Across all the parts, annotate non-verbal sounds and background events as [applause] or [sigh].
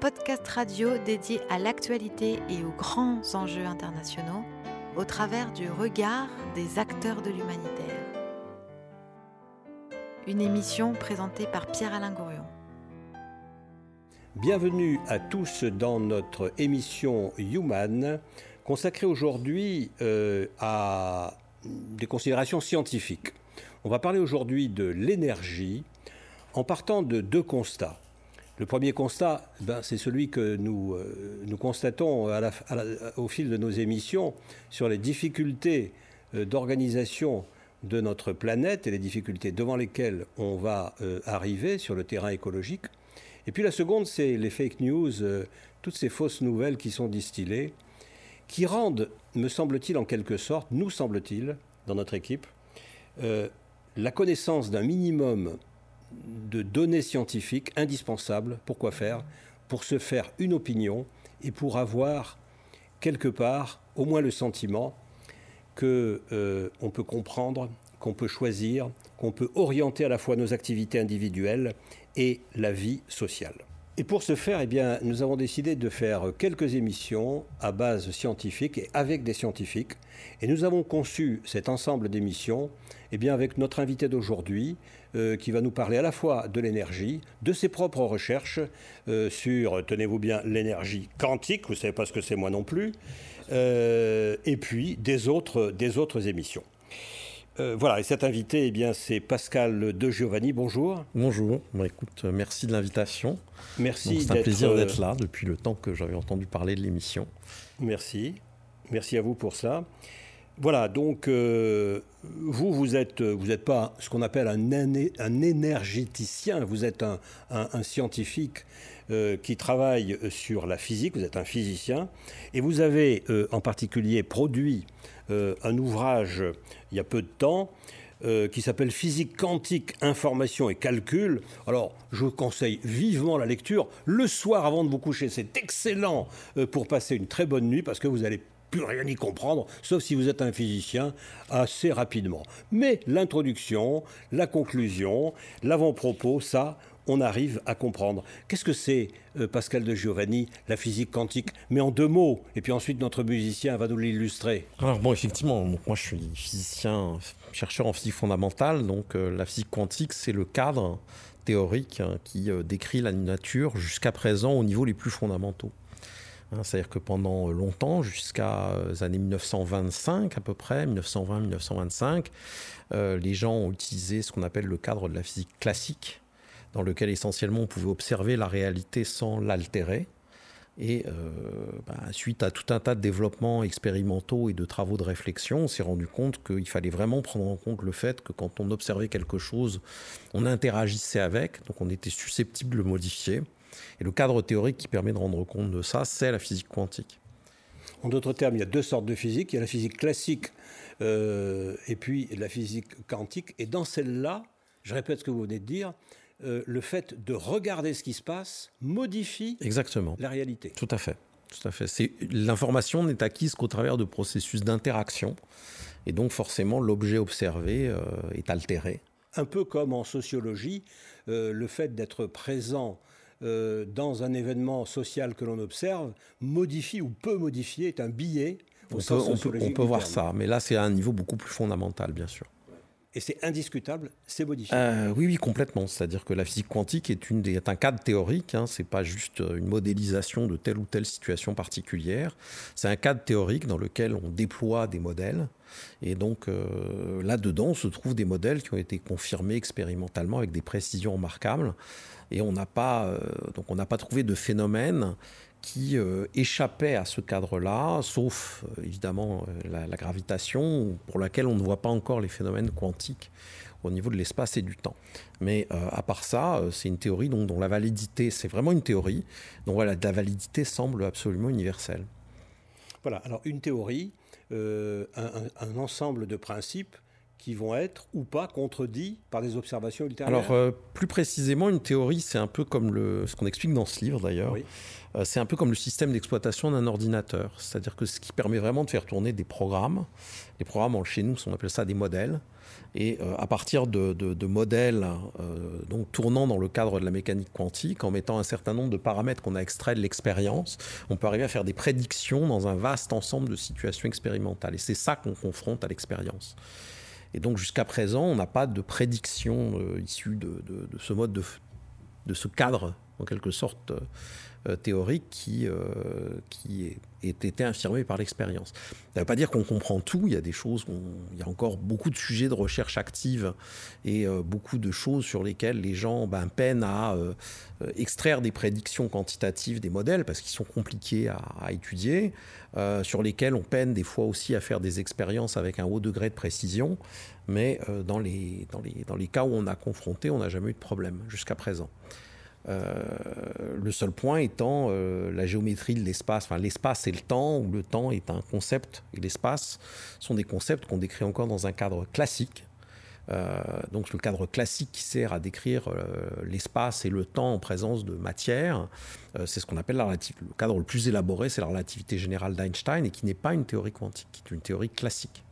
Podcast radio dédié à l'actualité et aux grands enjeux internationaux au travers du regard des acteurs de l'humanitaire. Une émission présentée par Pierre-Alain Gourion. Bienvenue à tous dans notre émission Human, consacrée aujourd'hui euh, à des considérations scientifiques. On va parler aujourd'hui de l'énergie en partant de deux constats. Le premier constat, ben, c'est celui que nous, euh, constatons au fil de nos émissions sur les difficultés euh, d'organisation de notre planète et les difficultés devant lesquelles on va euh, arriver sur le terrain écologique. Et puis la seconde, c'est les fake news, toutes ces fausses nouvelles qui sont distillées, qui rendent, me semble-t-il en quelque sorte, nous semble-t-il, dans notre équipe, la connaissance d'un minimum de données scientifiques indispensables pour quoi faire Pour se faire une opinion et pour avoir quelque part au moins le sentiment que euh, on peut comprendre, qu'on peut choisir, qu'on peut orienter à la fois nos activités individuelles et la vie sociale. Et pour ce faire, eh bien, nous avons décidé de faire quelques émissions à base scientifique et avec des scientifiques. Et nous avons conçu cet ensemble d'émissions eh bien, avec notre invité d'aujourd'hui, euh, qui va nous parler à la fois de l'énergie, de ses propres recherches euh, sur, tenez-vous bien, l'énergie quantique, vous ne savez pas ce que c'est moi non plus, euh, et puis des autres, des autres émissions. voilà, et cet invité, eh bien, c'est Pascal De Giovanni. Bonjour. Bonjour. Bon, écoute, merci de l'invitation. Merci. C'est un plaisir d'être là depuis le temps que j'avais entendu parler de l'émission. Merci. Merci à vous pour ça. Voilà, donc euh, vous, vous n'êtes vous êtes pas ce qu'on appelle un, énergéticien, vous êtes un, scientifique euh, qui travaille sur la physique, vous êtes un physicien, et vous avez euh, en particulier produit un ouvrage il y a peu de temps qui s'appelle Physique quantique, information et calcul. Alors, je vous conseille vivement la lecture le soir avant de vous coucher. C'est excellent pour passer une très bonne nuit parce que vous allez plus rien y comprendre, sauf si vous êtes un physicien, assez rapidement. Mais l'introduction, la conclusion, l'avant-propos, ça, on arrive à comprendre. Qu'est-ce que c'est, euh, Pascal de Giovanni, la physique quantique? Mais en deux mots, et puis ensuite notre musicien va nous l'illustrer. Alors bon, effectivement, moi je suis physicien, chercheur en physique fondamentale, donc euh, la physique quantique, c'est le cadre théorique hein, qui euh, décrit la nature jusqu'à présent au niveau les plus fondamentaux. Hein, c'est-à-dire que pendant longtemps, jusqu'à euh, années 1925 à peu près, 1920-1925, euh, les gens ont utilisé ce qu'on appelle le cadre de la physique classique, dans lequel essentiellement on pouvait observer la réalité sans l'altérer. Et euh, bah, suite à tout un tas de développements expérimentaux et de travaux de réflexion, on s'est rendu compte qu'il fallait vraiment prendre en compte le fait que quand on observait quelque chose, on interagissait avec, donc on était susceptible de le modifier. Et le cadre théorique qui permet de rendre compte de ça, c'est la physique quantique. En d'autres termes, il y a deux sortes de physique. Il y a la physique classique euh, et puis la physique quantique. Et dans celle-là, je répète ce que vous venez de dire, euh, le fait de regarder ce qui se passe modifie Exactement. la réalité. Tout à fait. Tout à fait. L'information n'est acquise qu'au travers de processus d'interaction. Et donc forcément, l'objet observé euh, est altéré. Un peu comme en sociologie, le fait d'être présent euh, dans un événement social que l'on observe, modifie ou peut modifier, est un billet. on peut, on peut, voir ça, mais là c'est à un niveau beaucoup plus fondamental, bien sûr. Et c'est indiscutable, c'est modifié. Euh, oui, oui, complètement. C'est-à-dire que la physique quantique est, une est un cadre théorique. Hein. C'est pas juste une modélisation de telle ou telle situation particulière. C'est un cadre théorique dans lequel on déploie des modèles. Et donc euh, là-dedans se trouvent des modèles qui ont été confirmés expérimentalement avec des précisions remarquables et on n'a pas, euh, donc on n'a pas trouvé de phénomène qui euh, échappait à ce cadre-là, sauf euh, évidemment la, gravitation, pour laquelle on ne voit pas encore les phénomènes quantiques au niveau de l'espace et du temps. Mais à part ça, c'est une théorie dont, la validité, c'est vraiment une théorie, dont la validité semble absolument universelle. Voilà, alors une théorie, un, ensemble de principes qui vont être ou pas contredits par des observations ultérieures Alors, euh, plus précisément, une théorie, c'est un peu comme le, ce qu'on explique dans ce livre d'ailleurs. Euh, c'est un peu comme le système d'exploitation d'un ordinateur. C'est-à-dire que ce qui permet vraiment de faire tourner des programmes. Les programmes, chez nous, on appelle ça des modèles. Et euh, à partir de, modèles donc tournant dans le cadre de la mécanique quantique, en mettant un certain nombre de paramètres qu'on a extraits de l'expérience, on peut arriver à faire des prédictions dans un vaste ensemble de situations expérimentales. Et c'est ça qu'on confronte à l'expérience. Et donc jusqu'à présent, on n'a pas de prédiction euh, issue de, ce mode, de, de, ce cadre, en quelque sorte, euh, euh, théorique qui, euh, été infirmé par l'expérience. Ça ne veut pas dire qu'on comprend tout, il y a encore beaucoup de sujets de recherche active et euh, beaucoup de choses sur lesquelles les gens ben, peinent à extraire des prédictions quantitatives des modèles parce qu'ils sont compliqués à, étudier, sur lesquels on peine des fois aussi à faire des expériences avec un haut degré de précision, mais dans les cas où on a confronté, on n'a jamais eu de problème jusqu'à présent. Euh, le seul point étant euh, la géométrie de l'espace. Enfin, l'espace et le temps, ou le temps est un concept, et l'espace sont des concepts qu'on décrit encore dans un cadre classique. Euh, donc le cadre classique qui sert à décrire l'espace et le temps en présence de matière, c'est ce qu'on appelle la relativité. Le cadre le plus élaboré, c'est la relativité générale d'Einstein et qui n'est pas une théorie quantique, qui est une théorie classique.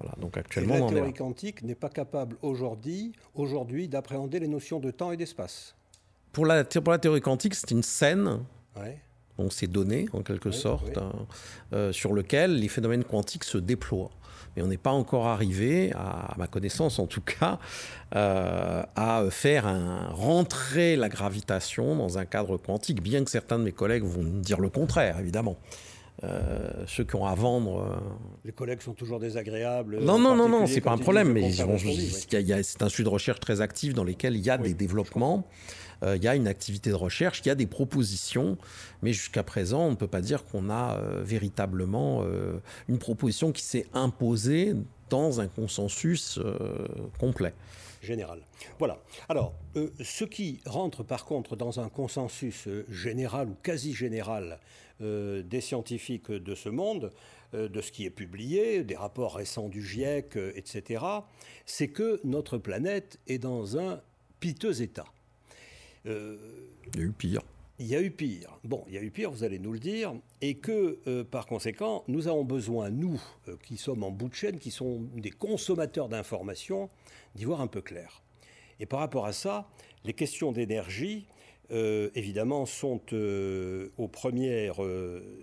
Voilà, donc actuellement, et la théorie quantique n'est pas capable aujourd'hui, aujourd'hui d'appréhender les notions de temps et d'espace pour la, pour la théorie quantique, c'est une scène. On s'est donné, en quelque sorte, hein, euh, sur lequel les phénomènes quantiques se déploient. Mais on n'est pas encore arrivé, à, ma connaissance en tout cas, euh, à faire un, rentrer la gravitation dans un cadre quantique, bien que certains de mes collègues vont dire le contraire, évidemment. Euh, ceux qui ont à vendre. Les collègues sont toujours désagréables. Non, non, non, non, c'est pas un problème, mais c'est un sujet de recherche très actif dans lequel il y a des développements. Il y a une activité de recherche, il y a des propositions, mais jusqu'à présent, on ne peut pas dire qu'on a euh, véritablement euh, une proposition qui s'est imposée dans un consensus complet général. Voilà. Alors, ce qui rentre par contre dans un consensus général ou quasi général des scientifiques de ce monde, de ce qui est publié, des rapports récents du GIEC, etc., c'est que notre planète est dans un piteux état. Euh, il y a eu pire. Il y a eu pire. Bon, il y a eu pire, vous allez nous le dire, et que euh, par conséquent, nous avons besoin, nous, euh, qui sommes en bout de chaîne, qui sommes des consommateurs d'informations, d'y voir un peu clair. Et par rapport à ça, les questions d'énergie, évidemment, sont, aux premières,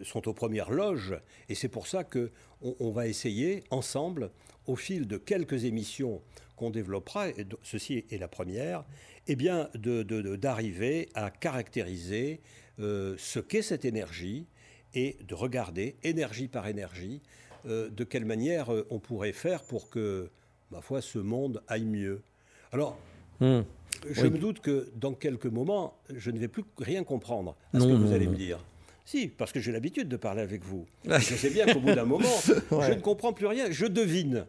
sont aux premières loges, et c'est pour ça que on, va essayer ensemble, au fil de quelques émissions qu'on développera, et ceci est la première, eh bien, d'arriver à caractériser euh, ce qu'est cette énergie et de regarder, énergie par énergie, euh, de quelle manière euh, on pourrait faire pour que, ma foi, ce monde aille mieux. Alors, hmm. je me doute que dans quelques moments, je ne vais plus rien comprendre à ce que vous allez me dire. Si, parce que j'ai l'habitude de parler avec vous. [laughs] je sais bien qu'au bout d'un moment, je ne comprends plus rien, je devine.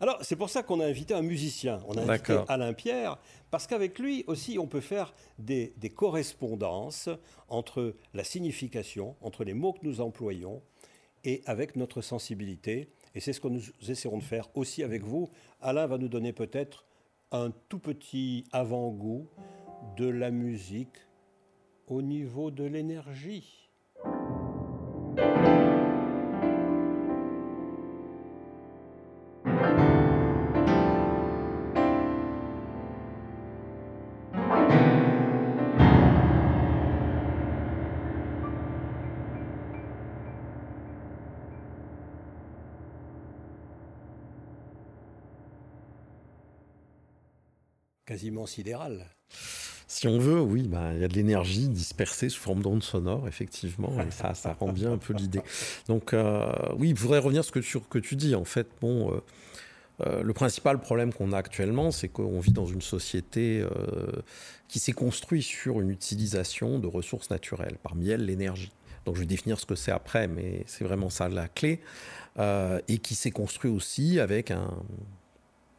Alors, c'est pour ça qu'on a invité un musicien. On a invité Alain Pierre, parce qu'avec lui aussi, on peut faire des, correspondances entre la signification, entre les mots que nous employons, et avec notre sensibilité. Et c'est ce que nous essaierons de faire aussi avec vous. Alain va nous donner peut-être un tout petit avant-goût de la musique au niveau de l'énergie. Quasiment. Si on veut, oui, bah, il y a de l'énergie dispersée sous forme d'ondes sonores, effectivement, et ça, rend bien un peu l'idée. Donc, euh, oui, il faudrait revenir sur ce que tu dis. En fait, bon, euh, euh, le principal problème qu'on a actuellement, c'est qu'on vit dans une société qui s'est construite sur une utilisation de ressources naturelles, parmi elles l'énergie. Donc, je vais définir ce que c'est après, mais c'est vraiment ça la clé. et qui s'est construit aussi avec un,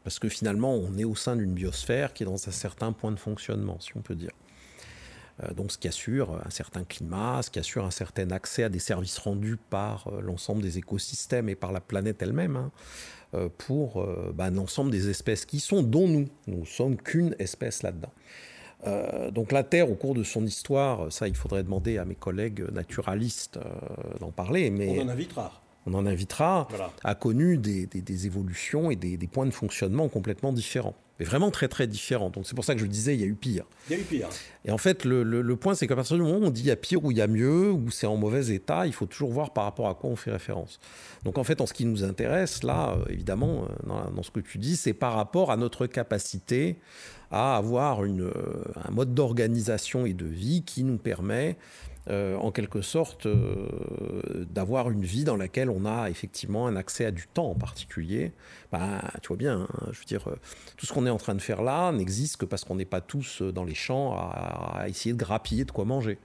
parce que finalement, on est au sein d'une biosphère qui est dans un certain point de fonctionnement, si on peut dire. donc ce qui assure un certain climat, ce qui assure un certain accès à des services rendus par l'ensemble des écosystèmes et par la planète elle-même, hein, pour bah, l'ensemble des espèces qui sont, dont nous. Nous sommes qu'une espèce là-dedans. donc la Terre, au cours de son histoire, ça il faudrait demander à mes collègues naturalistes d'en parler. Mais on en invitera on en invitera, a connu des, évolutions et des, points de fonctionnement complètement différents. Mais vraiment très très différents. Donc c'est pour ça que je disais, il y a eu pire. Il y a eu pire. Et en fait, le, point, c'est qu'à partir du moment où on dit il y a pire ou il y a mieux, ou c'est en mauvais état, il faut toujours voir par rapport à quoi on fait référence. Donc en fait, en ce qui nous intéresse, là, euh, évidemment, euh, dans, ce que tu dis, c'est par rapport à notre capacité à avoir une, euh, un mode d'organisation et de vie qui nous permet euh, en quelque sorte, euh, d'avoir une vie dans laquelle on a effectivement un accès à du temps en particulier. Bah, tu vois bien, hein, je veux dire, euh, tout ce qu'on est en train de faire là n'existe que parce qu'on n'est pas tous dans les champs à, essayer de grappiller de quoi manger.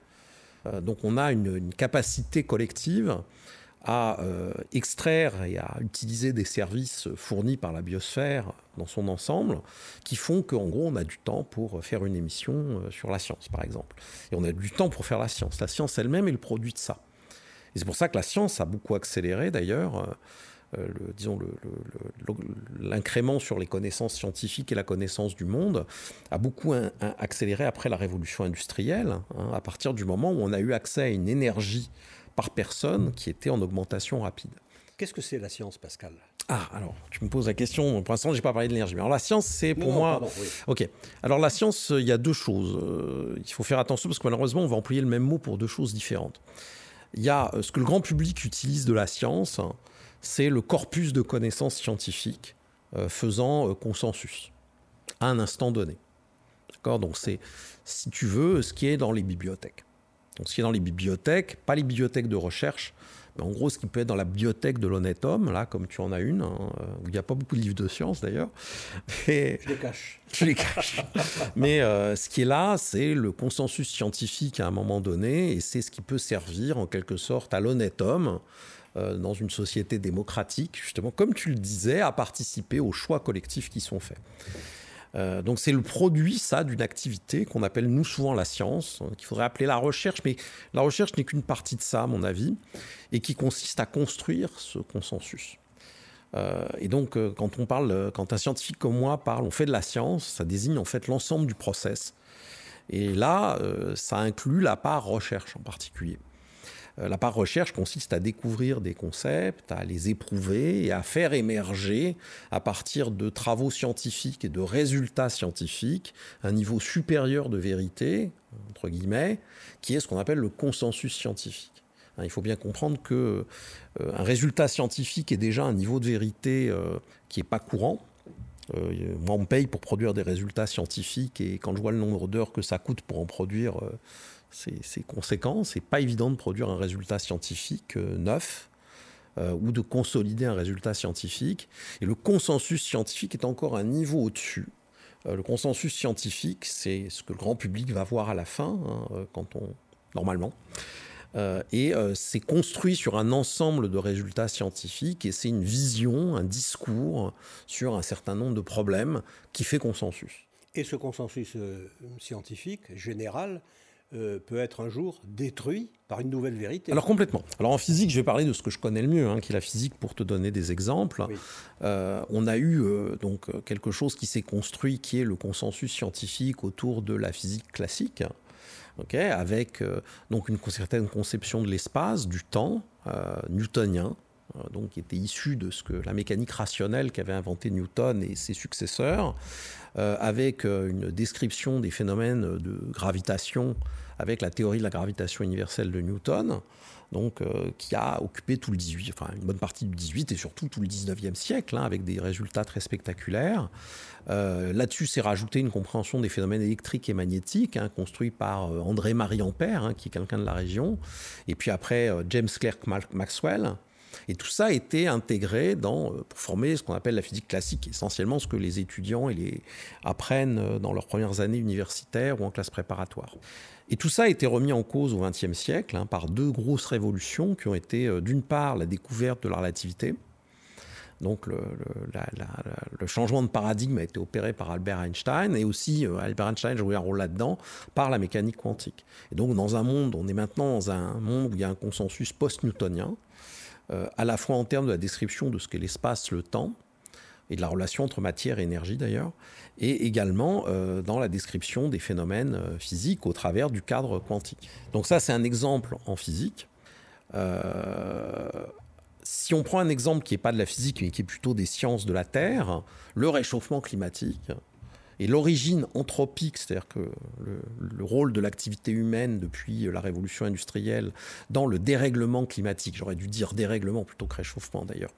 donc on a une capacité collective à euh, extraire et à utiliser des services fournis par la biosphère dans son ensemble, qui font qu'en gros, on a du temps pour faire une émission euh, sur la science, par exemple. Et on a du temps pour faire la science. La science elle-même est le produit de ça. Et c'est pour ça que la science a beaucoup accéléré, d'ailleurs, euh, disons, l'incrément sur les connaissances scientifiques et la connaissance du monde a beaucoup accéléré après la révolution industrielle, hein, à partir du moment où on a eu accès à une énergie par personne qui était en augmentation rapide. Qu'est-ce que c'est la science, Pascal? Ah, alors, tu me poses la question. Pour l'instant, je n'ai pas parlé de l'énergie. Mais alors, la science, c'est pour moi. Ok. Alors, la science, il y a deux choses. Euh, il faut faire attention parce que malheureusement, on va employer le même mot pour deux choses différentes. Il y a euh, ce que le grand public utilise de la science, c'est le corpus de connaissances scientifiques euh, faisant consensus à un instant donné. D'accord? Donc, c'est, si tu veux, ce qui est dans les bibliothèques. Donc, ce qui est dans les bibliothèques, pas les bibliothèques de recherche, mais en gros, ce qui peut être dans la bibliothèque de l'honnête homme, là, comme tu en as une, hein, euh, où il n'y a pas beaucoup de livres de science d'ailleurs. Et... Je les cache. Je [laughs] les cache. mais euh, ce qui est là, c'est le consensus scientifique à un moment donné, et c'est ce qui peut servir en quelque sorte à l'honnête homme euh, dans une société démocratique, justement, comme tu le disais, à participer aux choix collectifs qui sont faits. Euh, donc c'est le produit, ça, d'une activité qu'on appelle nous souvent la science, hein, qu'il faudrait appeler la recherche, mais la recherche n'est qu'une partie de ça, à mon avis, et qui consiste à construire ce consensus. Euh, et donc, euh, quand on parle, quand un scientifique comme moi parle, on fait de la science, ça désigne en fait l'ensemble du process. Et là, ça inclut la part recherche en particulier. Euh, la part recherche consiste à découvrir des concepts, à les éprouver et à faire émerger, à partir de travaux scientifiques et de résultats scientifiques, un niveau supérieur de vérité, entre guillemets, qui est ce qu'on appelle le consensus scientifique. Hein, il faut bien comprendre que euh, un résultat scientifique est déjà un niveau de vérité euh, qui n'est pas courant. moi, on me paye pour produire des résultats scientifiques et quand je vois le nombre d'heures que ça coûte pour en produire, c'est conséquent. C'est pas évident de produire un résultat scientifique euh, neuf euh, ou de consolider un résultat scientifique. Et le consensus scientifique est encore un niveau au-dessus. Euh, le consensus scientifique, c'est ce que le grand public va voir à la fin, hein, quand on normalement. et c'est construit sur un ensemble de résultats scientifiques et c'est une vision, un discours sur un certain nombre de problèmes qui fait consensus. Et ce consensus scientifique général, euh, peut être un jour détruit par une nouvelle vérité. Alors complètement. Alors en physique, je vais parler de ce que je connais le mieux, hein, qui est la physique, pour te donner des exemples. Euh, on a eu euh, donc quelque chose qui s'est construit, qui est le consensus scientifique autour de la physique classique, avec donc une certaine conception de l'espace, du temps newtonien, donc qui était issu de ce que la mécanique rationnelle qu'avait inventé Newton et ses successeurs, avec euh, une description des phénomènes de gravitation avec la théorie de la gravitation universelle de Newton, donc, euh, qui a occupé tout le 18, enfin une bonne partie du 18 et surtout tout le 19e siècle, hein, avec des résultats très spectaculaires. Là-dessus, s'est rajouté une compréhension des phénomènes électriques et magnétiques, hein, construit par André-Marie Ampère, hein, qui est quelqu'un de la région, et puis après James Clerk Maxwell, et tout ça été intégré euh, pour former ce qu'on appelle la physique classique, essentiellement ce que les étudiants apprennent euh, dans leurs premières années universitaires ou en classe préparatoire. Et tout ça a été remis en cause au XXe siècle hein, par deux grosses révolutions qui ont été euh, d'une part la découverte de la relativité, Donc le, changement de paradigme a été opéré par Albert Einstein et aussi Albert Einstein jouait un rôle là-dedans par la mécanique quantique. Et donc dans un monde, on est maintenant dans un monde où il y a un consensus post-newtonien, euh, à la fois en termes de la description de ce qu'est l'espace, le temps, et de la relation entre matière et énergie d'ailleurs, et également euh, dans la description des phénomènes physiques au travers du cadre quantique. Donc ça c'est un exemple en physique. Euh, si on prend un exemple qui n'est pas de la physique, mais qui est plutôt des sciences de la Terre, le réchauffement climatique et l'origine anthropique, c'est-à-dire que le, rôle de l'activité humaine depuis la révolution industrielle dans le dérèglement climatique, j'aurais dû dire dérèglement plutôt que réchauffement d'ailleurs,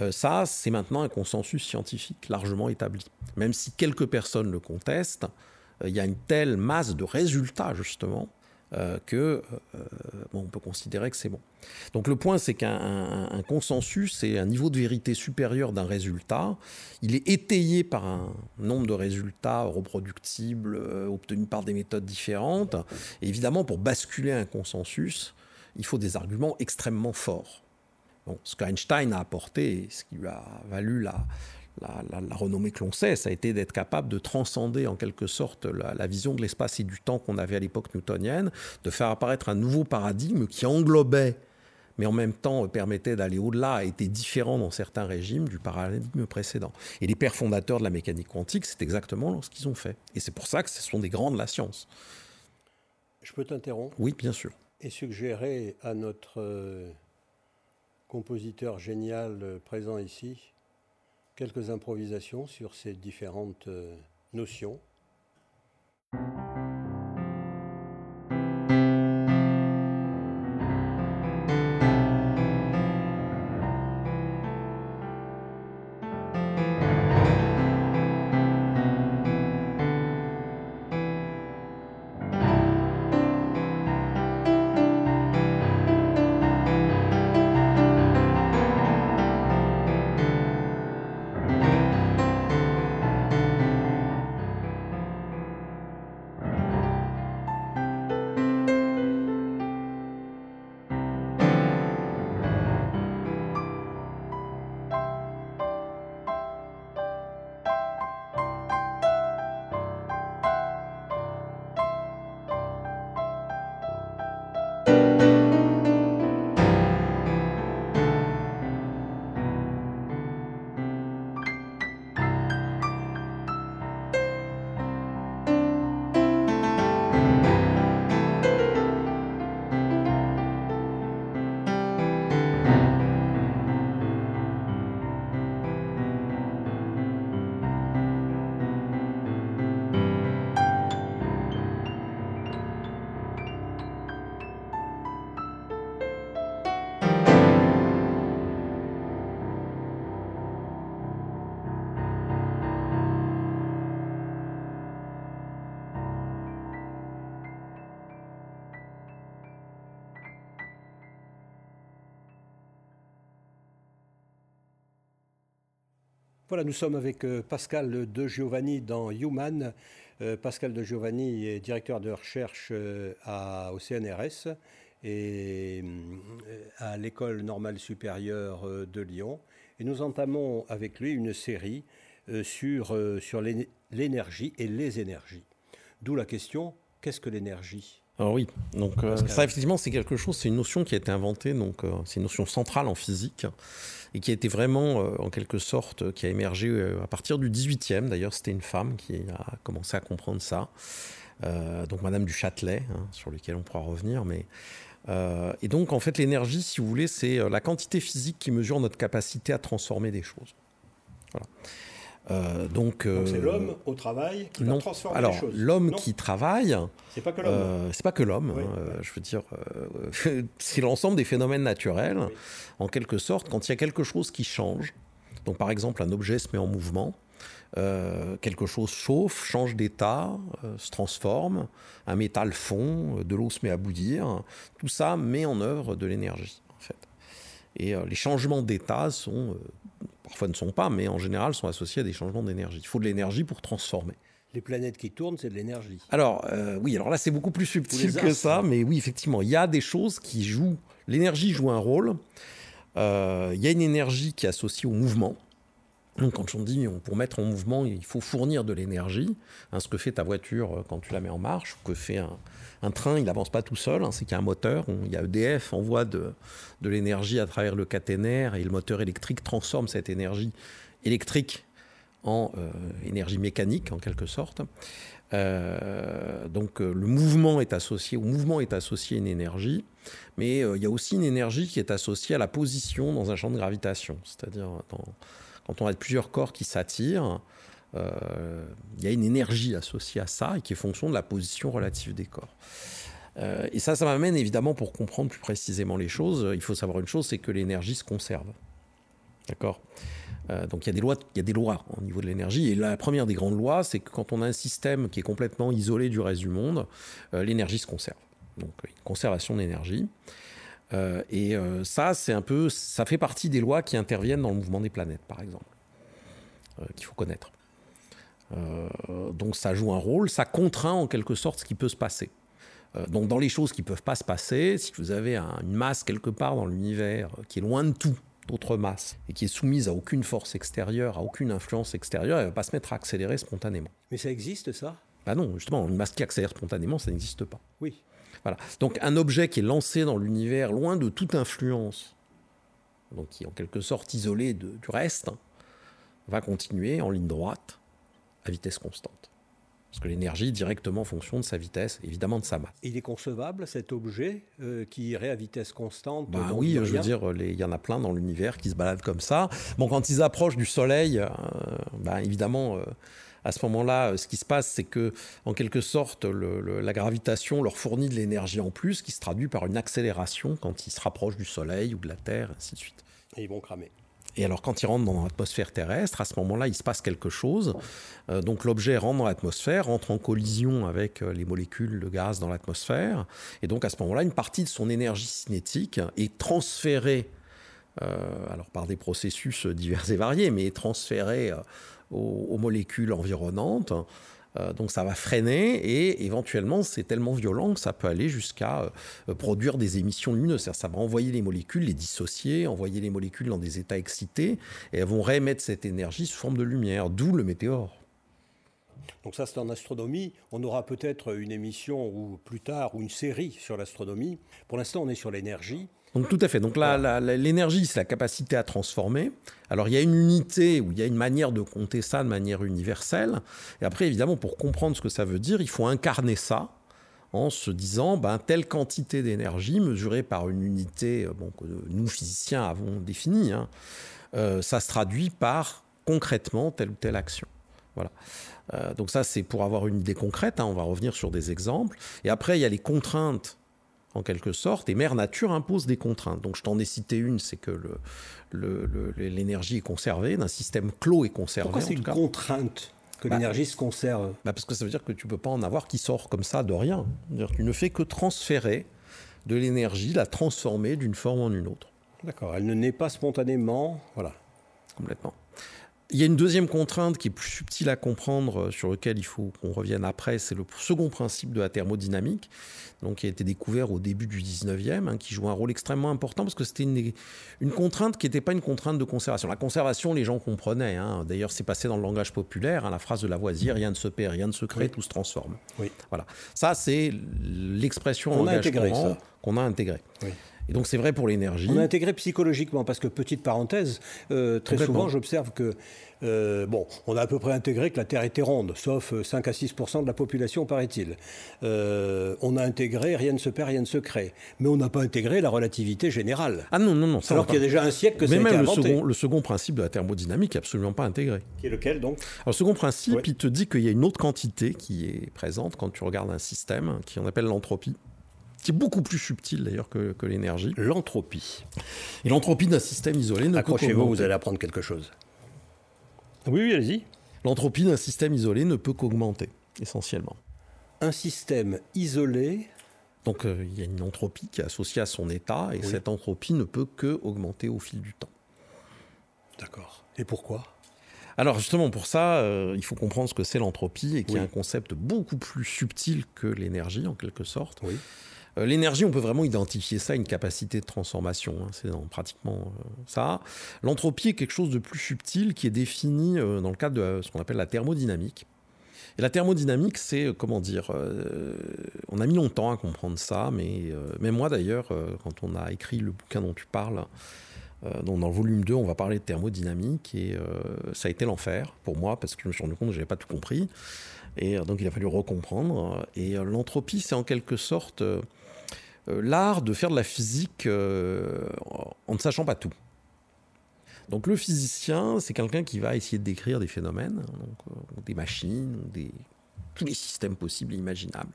euh, ça c'est maintenant un consensus scientifique largement établi. Même si quelques personnes le contestent, euh, il y a une telle masse de résultats justement euh, que euh, on peut considérer que c'est bon. Donc le point, c'est qu'un consensus, c'est un niveau de vérité supérieur d'un résultat. Il est étayé par un nombre de résultats reproductibles euh, obtenus par des méthodes différentes. Et évidemment, pour basculer un consensus, il faut des arguments extrêmement forts. ce qu'Einstein a apporté, ce qui lui a valu la, la, renommée que l'on sait, ça a été d'être capable de transcender en quelque sorte la, vision de l'espace et du temps qu'on avait à l'époque newtonienne, de faire apparaître un nouveau paradigme qui englobait, mais en même temps permettait d'aller au-delà, était différent dans certains régimes du paradigme précédent. Et les pères fondateurs de la mécanique quantique, c'est exactement ce qu'ils ont fait. Et c'est pour ça que ce sont des grands de la science. Je peux t'interrompre? Oui, bien sûr. Et suggérer à notre euh, compositeur génial euh, présent ici quelques improvisations sur ces différentes euh, notions. Voilà, nous sommes avec euh, Pascal De Giovanni dans Human. Euh, Pascal De Giovanni est directeur de recherche euh, à, au CNRS et à l'École normale supérieure de Lyon. Et nous entamons avec lui une série sur, sur l'énergie et les énergies. D'où la question, qu'est-ce que l'énergie? Alors oui, donc ça effectivement c'est quelque chose, c'est une notion qui a été inventée, donc c'est une notion centrale en physique et qui a été vraiment, euh, en quelque sorte, qui a émergé euh, à partir du 18e. D'ailleurs, c'était une femme qui a commencé à comprendre ça. Euh, donc Madame du Châtelet, hein, sur lequel on pourra revenir. Mais, et donc, en fait, l'énergie, si vous voulez, c'est la quantité physique qui mesure notre capacité à transformer des choses. Voilà. Euh, donc, c'est euh, l'homme au travail qui va transformer alors, les choses. L'homme qui travaille, c'est pas que l'homme. Euh, c'est pas que l'homme. Hein, je veux dire, [laughs] c'est l'ensemble des phénomènes naturels. En quelque sorte, quand il y a quelque chose qui change, donc par exemple un objet se met en mouvement, quelque chose chauffe, change d'état, se transforme, un métal fond, de l'eau se met à bouillir, tout ça met en œuvre de l'énergie en fait. Et les changements d'état sont parfois ne sont pas, mais en général sont associés à des changements d'énergie. Il faut de l'énergie pour transformer. Les planètes qui tournent, c'est de l'énergie. Alors, euh, oui, alors là, c'est beaucoup plus subtil que ça, mais oui, effectivement, il y a des choses qui jouent. L'énergie joue un rôle. euh, il y a une énergie qui est associée au mouvement. Donc quand on dit pour mettre en mouvement, il faut fournir de l'énergie, hein, ce que fait ta voiture euh, quand tu la mets en marche, ou que fait un, train, il n'avance pas tout seul, hein, c'est qu'il y a un moteur, il y a EDF envoie de, de l'énergie à travers le caténaire et le moteur électrique transforme cette énergie électrique en euh, énergie mécanique en quelque sorte. Euh, donc le mouvement est associé, au mouvement est associé une énergie, mais il y a aussi une énergie qui est associée à la position dans un champ de gravitation, c'est-à-dire dans quand on a plusieurs corps qui s'attirent, euh, il y a une énergie associée à ça et qui est fonction de la position relative des corps. Euh, et ça, ça m'amène évidemment pour comprendre plus précisément les choses. Il faut savoir une chose, c'est que l'énergie se conserve. D'accord? Euh, Donc il y, a des lois, il y a des lois au niveau de l'énergie. Et la première des grandes lois, c'est que quand on a un système qui est complètement isolé du reste du monde, l'énergie se conserve. Donc une conservation d'énergie. Euh, et euh, ça, c'est un peu, ça fait partie des lois qui interviennent dans le mouvement des planètes, par exemple, euh, qu'il faut connaître. donc ça joue un rôle, ça contraint en quelque sorte ce qui peut se passer. donc dans les choses qui peuvent pas se passer, si vous avez une masse quelque part dans l'univers qui est loin de tout, d'autres masses, et qui est soumise à aucune force extérieure, à aucune influence extérieure, elle va pas se mettre à accélérer spontanément. Mais ça existe ça? Bah non, justement, une masse qui accélère spontanément, ça n'existe pas. Oui. Donc un objet qui est lancé dans l'univers loin de toute influence, donc qui est en quelque sorte isolé du reste, va continuer en ligne droite à vitesse constante. Parce que l'énergie est directement en fonction de sa vitesse, évidemment de sa masse. Il est concevable cet objet euh, qui irait à vitesse constante bah Oui, je veux dire, il y en a plein dans l'univers qui se baladent comme ça. Bon, quand ils approchent du Soleil, euh, bah, évidemment, euh, à ce moment-là, euh, ce qui se passe, c'est que, en quelque sorte, la gravitation leur fournit de l'énergie en plus, qui se traduit par une accélération quand ils se rapprochent du Soleil ou de la Terre, ainsi de suite. Et ils vont cramer. Et alors, quand ils rentrent dans l'atmosphère terrestre, à ce moment-là, il se passe quelque chose. Euh, donc, l'objet rentre dans l'atmosphère, rentre en collision avec euh, les molécules de gaz dans l'atmosphère. Et donc, à ce moment-là, une partie de son énergie cinétique est transférée, alors par des processus divers et variés, mais est transférée aux, molécules environnantes. Euh, donc ça va freiner et éventuellement c'est tellement violent que ça peut aller jusqu'à euh, produire des émissions lumineuses. Ça va envoyer les molécules, les dissocier, envoyer les molécules dans des états excités et elles vont réémettre cette énergie sous forme de lumière, d'où le météore. Donc ça c'est en astronomie. On aura peut-être une émission ou plus tard ou une série sur l'astronomie. Pour l'instant on est sur l'énergie. Donc tout à fait. Donc là, l'énergie, c'est la capacité à transformer. Alors il y a une unité ou il y a une manière de compter ça de manière universelle. Et après, évidemment, pour comprendre ce que ça veut dire, il faut incarner ça en se disant, ben, telle quantité d'énergie mesurée par une unité euh, bon, que nous, physiciens, avons définie, hein, euh, ça se traduit par concrètement telle ou telle action. Voilà. Euh, donc ça, c'est pour avoir une idée concrète. Hein, on va revenir sur des exemples. Et après, il y a les contraintes en quelque sorte, et Mère Nature impose des contraintes. Donc je t'en ai cité une, c'est que l'énergie est conservée, d'un système clos est conservé. Pourquoi c'est une contrainte que bah, l'énergie se conserve bah Parce que ça veut dire que tu ne peux pas en avoir qui sort comme ça de rien. Tu ne fais que transférer de l'énergie, la transformer d'une forme en une autre. D'accord, elle ne naît pas spontanément. Voilà, complètement. Il y a une deuxième contrainte qui est plus subtile à comprendre, euh, sur lequel il faut qu'on revienne après, c'est le second principe de la thermodynamique, donc qui a été découvert au début du 19e, hein, qui joue un rôle extrêmement important parce que c'était une, une, contrainte qui n'était pas une contrainte de conservation. La conservation, les gens comprenaient. Hein. D'ailleurs, c'est passé dans le langage populaire, hein, la phrase de Lavoisier rien ne se perd, rien ne se crée, tout se transforme. Oui. Voilà. Ça, c'est l'expression en langage qu'on a intégré. Oui. Et donc c'est vrai pour l'énergie. On a intégré psychologiquement, parce que petite parenthèse, euh, très souvent j'observe que, euh, bon, on a à peu près intégré que la Terre était ronde, sauf 5 à 6% de la population, paraît-il. Euh, on a intégré rien ne se perd, rien ne se crée. Mais on n'a pas intégré la relativité générale. Ah non, non, non. Alors qu'il y a déjà un siècle que Mais même a été le second, le second principe de la thermodynamique n'est absolument pas intégré. Qui est lequel donc? Alors le second principe, il te dit qu'il y a une autre quantité qui est présente quand tu regardes un système, qui on appelle l'entropie qui est beaucoup plus subtil d'ailleurs que, l'énergie. L'entropie. Et l'entropie d'un système isolé ne Accrochez-vous, vous allez apprendre quelque chose. Oui, oui, allez-y. L'entropie d'un système isolé ne peut qu'augmenter, essentiellement. Un système isolé donc euh, il y a une entropie qui est associée à son état et cette entropie ne peut que augmenter au fil du temps. D'accord. Et pourquoi? Alors justement pour ça, euh, il faut comprendre ce que c'est l'entropie et qui est un concept beaucoup plus subtil que l'énergie en quelque sorte. Oui. Euh, l'énergie, on peut vraiment identifier ça, une capacité de transformation. Hein, c'est pratiquement euh, ça. L'entropie est quelque chose de plus subtil qui est défini euh, dans le cadre de ce qu'on appelle la thermodynamique. Et la thermodynamique, c'est, comment dire, on a mis longtemps à comprendre ça, mais moi d'ailleurs, quand on a écrit le bouquin dont tu parles, dans le volume 2, on va parler de thermodynamique, et ça a été l'enfer pour moi, parce que je me suis rendu compte que je n'avais pas tout compris. Et donc il a fallu recomprendre. Et l'entropie, c'est en quelque sorte l'art de faire de la physique euh, en ne sachant pas tout. Donc le physicien, c'est quelqu'un qui va essayer de décrire des phénomènes, euh, des machines, des, tous les systèmes possibles et imaginables.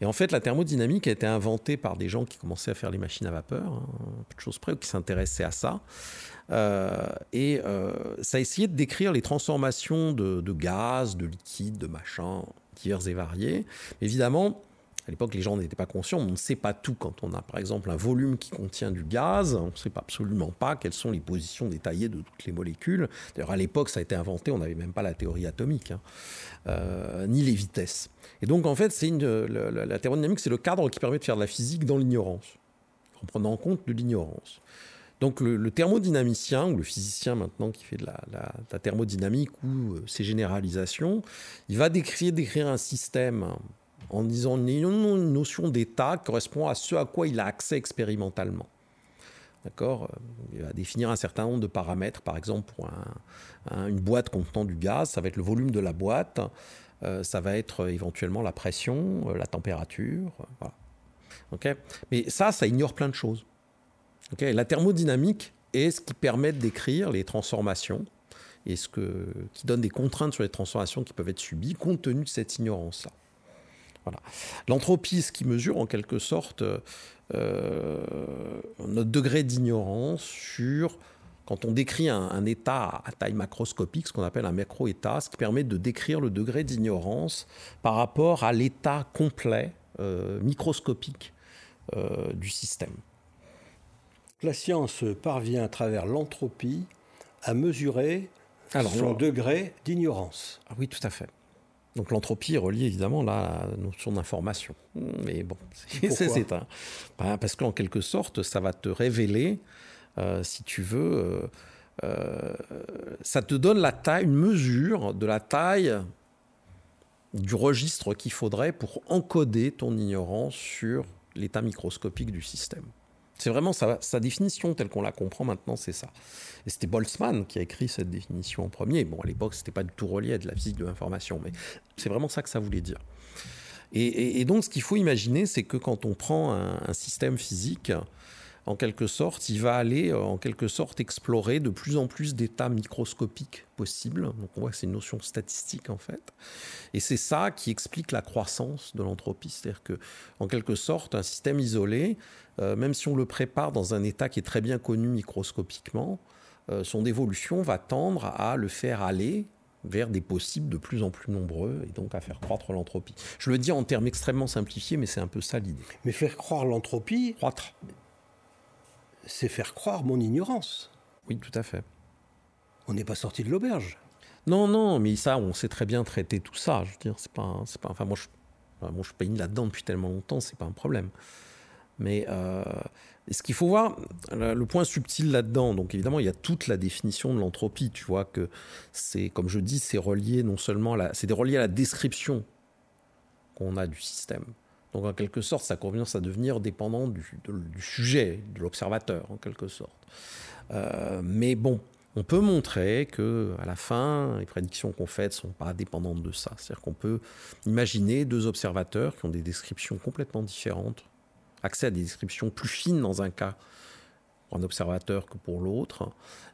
Et en fait, la thermodynamique a été inventée par des gens qui commençaient à faire les machines à vapeur, hein, peu de choses près, ou qui s'intéressaient à ça. et ça a essayé de décrire les transformations de, de gaz, de liquide, de machins divers et variés. Évidemment, à l'époque, les gens n'étaient pas conscients. On ne sait pas tout quand on a, par exemple, un volume qui contient du gaz. On ne sait pas absolument pas quelles sont les positions détaillées de toutes les molécules. D'ailleurs, à l'époque, ça a été inventé. On n'avait même pas la théorie atomique, hein. euh, ni les vitesses. Et donc, en fait, c'est la, thermodynamique, c'est le cadre qui permet de faire de la physique dans l'ignorance, en prenant en compte de l'ignorance. Donc le, thermodynamicien, ou le physicien maintenant qui fait de la, thermodynamique ou euh, ses généralisations, il va décrire, décrire un système en disant une notion d'état correspond à ce à quoi il a accès expérimentalement. D'accord? Euh, Il va définir un certain nombre de paramètres, par exemple pour une boîte contenant du gaz, ça va être le volume de la boîte, euh, ça va être euh, éventuellement la pression, la température, voilà. Mais ça, ça ignore plein de choses. La thermodynamique est ce qui permet de décrire les transformations et ce qui donne des contraintes sur les transformations qui peuvent être subies compte tenu de cette ignorance-là. L'entropie, ce qui mesure en quelque sorte euh, notre degré d'ignorance sur quand on décrit un, état à taille macroscopique, ce qu'on appelle un macro-état, ce qui permet de décrire le degré d'ignorance par rapport à l'état complet euh, microscopique euh, du système. La science parvient à travers l'entropie à mesurer son degré d'ignorance. Ah oui, tout à fait. Donc l'entropie est reliée évidemment là, à la notion d'information. Mais bon, c'est [laughs] un. Ben, parce qu'en quelque sorte, ça va te révéler, euh, si tu veux, euh, euh, ça te donne la taille, une mesure de la taille du registre qu'il faudrait pour encoder ton ignorance sur l'état microscopique du système. C'est vraiment sa, définition telle qu'on la comprend maintenant, c'est ça. Et c'était Boltzmann qui a écrit cette définition en premier. Bon, à l'époque, c'était pas du tout relié à de la physique de l'information, mais c'est vraiment ça que ça voulait dire. Et, donc, ce qu'il faut imaginer, c'est que quand on prend un, système physique, en quelque sorte, il va aller en quelque sorte explorer de plus en plus d'états microscopiques possibles. Donc on voit que c'est une notion statistique en fait. Et c'est ça qui explique la croissance de l'entropie. C'est-à-dire que, en quelque sorte, un système isolé euh, même si on le prépare dans un état qui est très bien connu microscopiquement, euh, son évolution va tendre à le faire aller vers des possibles de plus en plus nombreux et donc à faire croître l'entropie. Je le dis en termes extrêmement simplifiés, mais c'est un peu ça l'idée. Mais faire croire l'entropie, croître, c'est faire croire mon ignorance. Oui, tout à fait. On n'est pas sorti de l'auberge. Non, non, mais ça, on sait très bien traiter tout ça. Je veux dire, c'est pas, c'est pas. Enfin, moi, je, moi, je suis là-dedans depuis tellement longtemps, c'est pas un problème. Mais euh, ce qu'il faut voir, le point subtil là-dedans, donc évidemment, il y a toute la définition de l'entropie. Tu vois que c'est, comme je dis, c'est relié non seulement c'est relié à la description qu'on a du système. Donc en quelque sorte, ça commence à devenir dépendant du, sujet, de l'observateur, en quelque sorte. Euh, mais bon, on peut montrer que à la fin, les prédictions qu'on fait ne sont pas dépendantes de ça. C'est-à-dire qu'on peut imaginer deux observateurs qui ont des descriptions complètement différentes accès à des descriptions plus fines dans un cas pour un observateur que pour l'autre,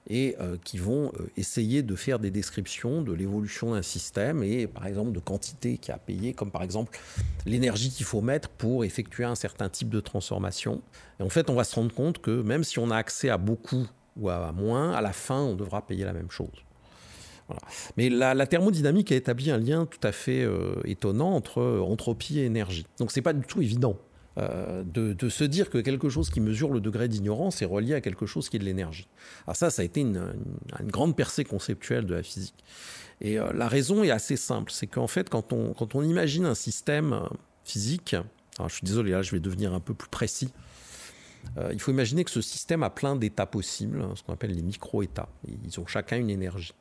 et euh, qui vont euh, essayer de faire des descriptions de l'évolution d'un système et par exemple de quantité qui a payé, comme par exemple l'énergie qu'il faut mettre pour effectuer un certain type de transformation. Et en fait, on va se rendre compte que même si on a accès à beaucoup ou à moins, à la fin, on devra payer la même chose. Mais la, thermodynamique a établi un lien tout à fait euh, étonnant entre entropie et énergie. Donc c'est pas du tout évident euh, de, se dire que quelque chose qui mesure le degré d'ignorance est relié à quelque chose qui est de l'énergie. Alors ça, ça a été une, grande percée conceptuelle de la physique. Et euh, la raison est assez simple, c'est qu'en fait, quand on, imagine un système euh, physique Alors, je suis désolé, là, je vais devenir un peu plus précis. Il faut imaginer que ce système a plein d'états possibles, hein, ce qu'on appelle les micro-états. Ils ont chacun une énergie.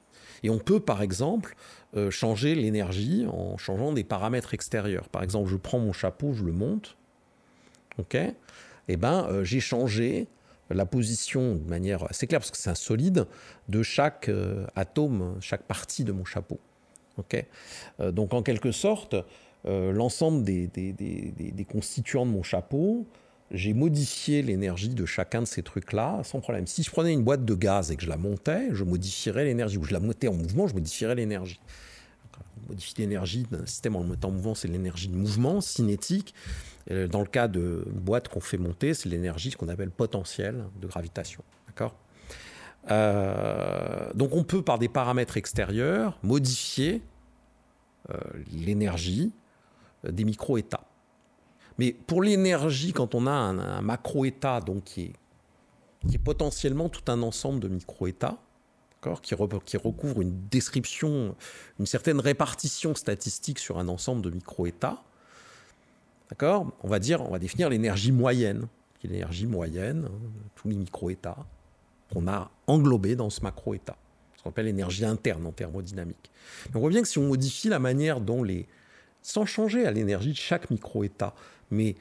Et on peut, par exemple, changer l'énergie en changeant des paramètres extérieurs. Par exemple, je prends mon chapeau, je le monte. OK Eh bien, euh, j'ai changé la position de manière assez claire, parce que c'est un solide, de chaque atome, chaque partie de mon chapeau. OK Donc, en quelque sorte, l'ensemble des, des, constituants de mon chapeau j'ai modifié l'énergie de chacun de ces trucs-là sans problème. Si je prenais une boîte de gaz et que je la montais, je modifierais l'énergie. Ou je la mettais en mouvement, je modifierais l'énergie. Modifier l'énergie d'un système en le mettant en mouvement, c'est l'énergie de mouvement cinétique. Dans le cas de boîte qu'on fait monter, c'est l'énergie ce qu'on appelle potentielle de gravitation. D'accord? Euh, donc on peut par des paramètres extérieurs modifier euh, l'énergie euh, des micro-états. Mais pour l'énergie, quand on a un, macro-état, donc qui est, qui est, potentiellement tout un ensemble de micro-états, qui, recouvre une description, une certaine répartition statistique sur un ensemble de micro-états, d'accord? On va dire, on va définir l'énergie moyenne, qui est l'énergie moyenne, hein, tous les micro-états qu'on a englobés dans ce macro-état, ce qu'on appelle l'énergie interne en thermodynamique. on voit bien que si on modifie la manière dont les, sans changer à l'énergie de chaque micro-état, mais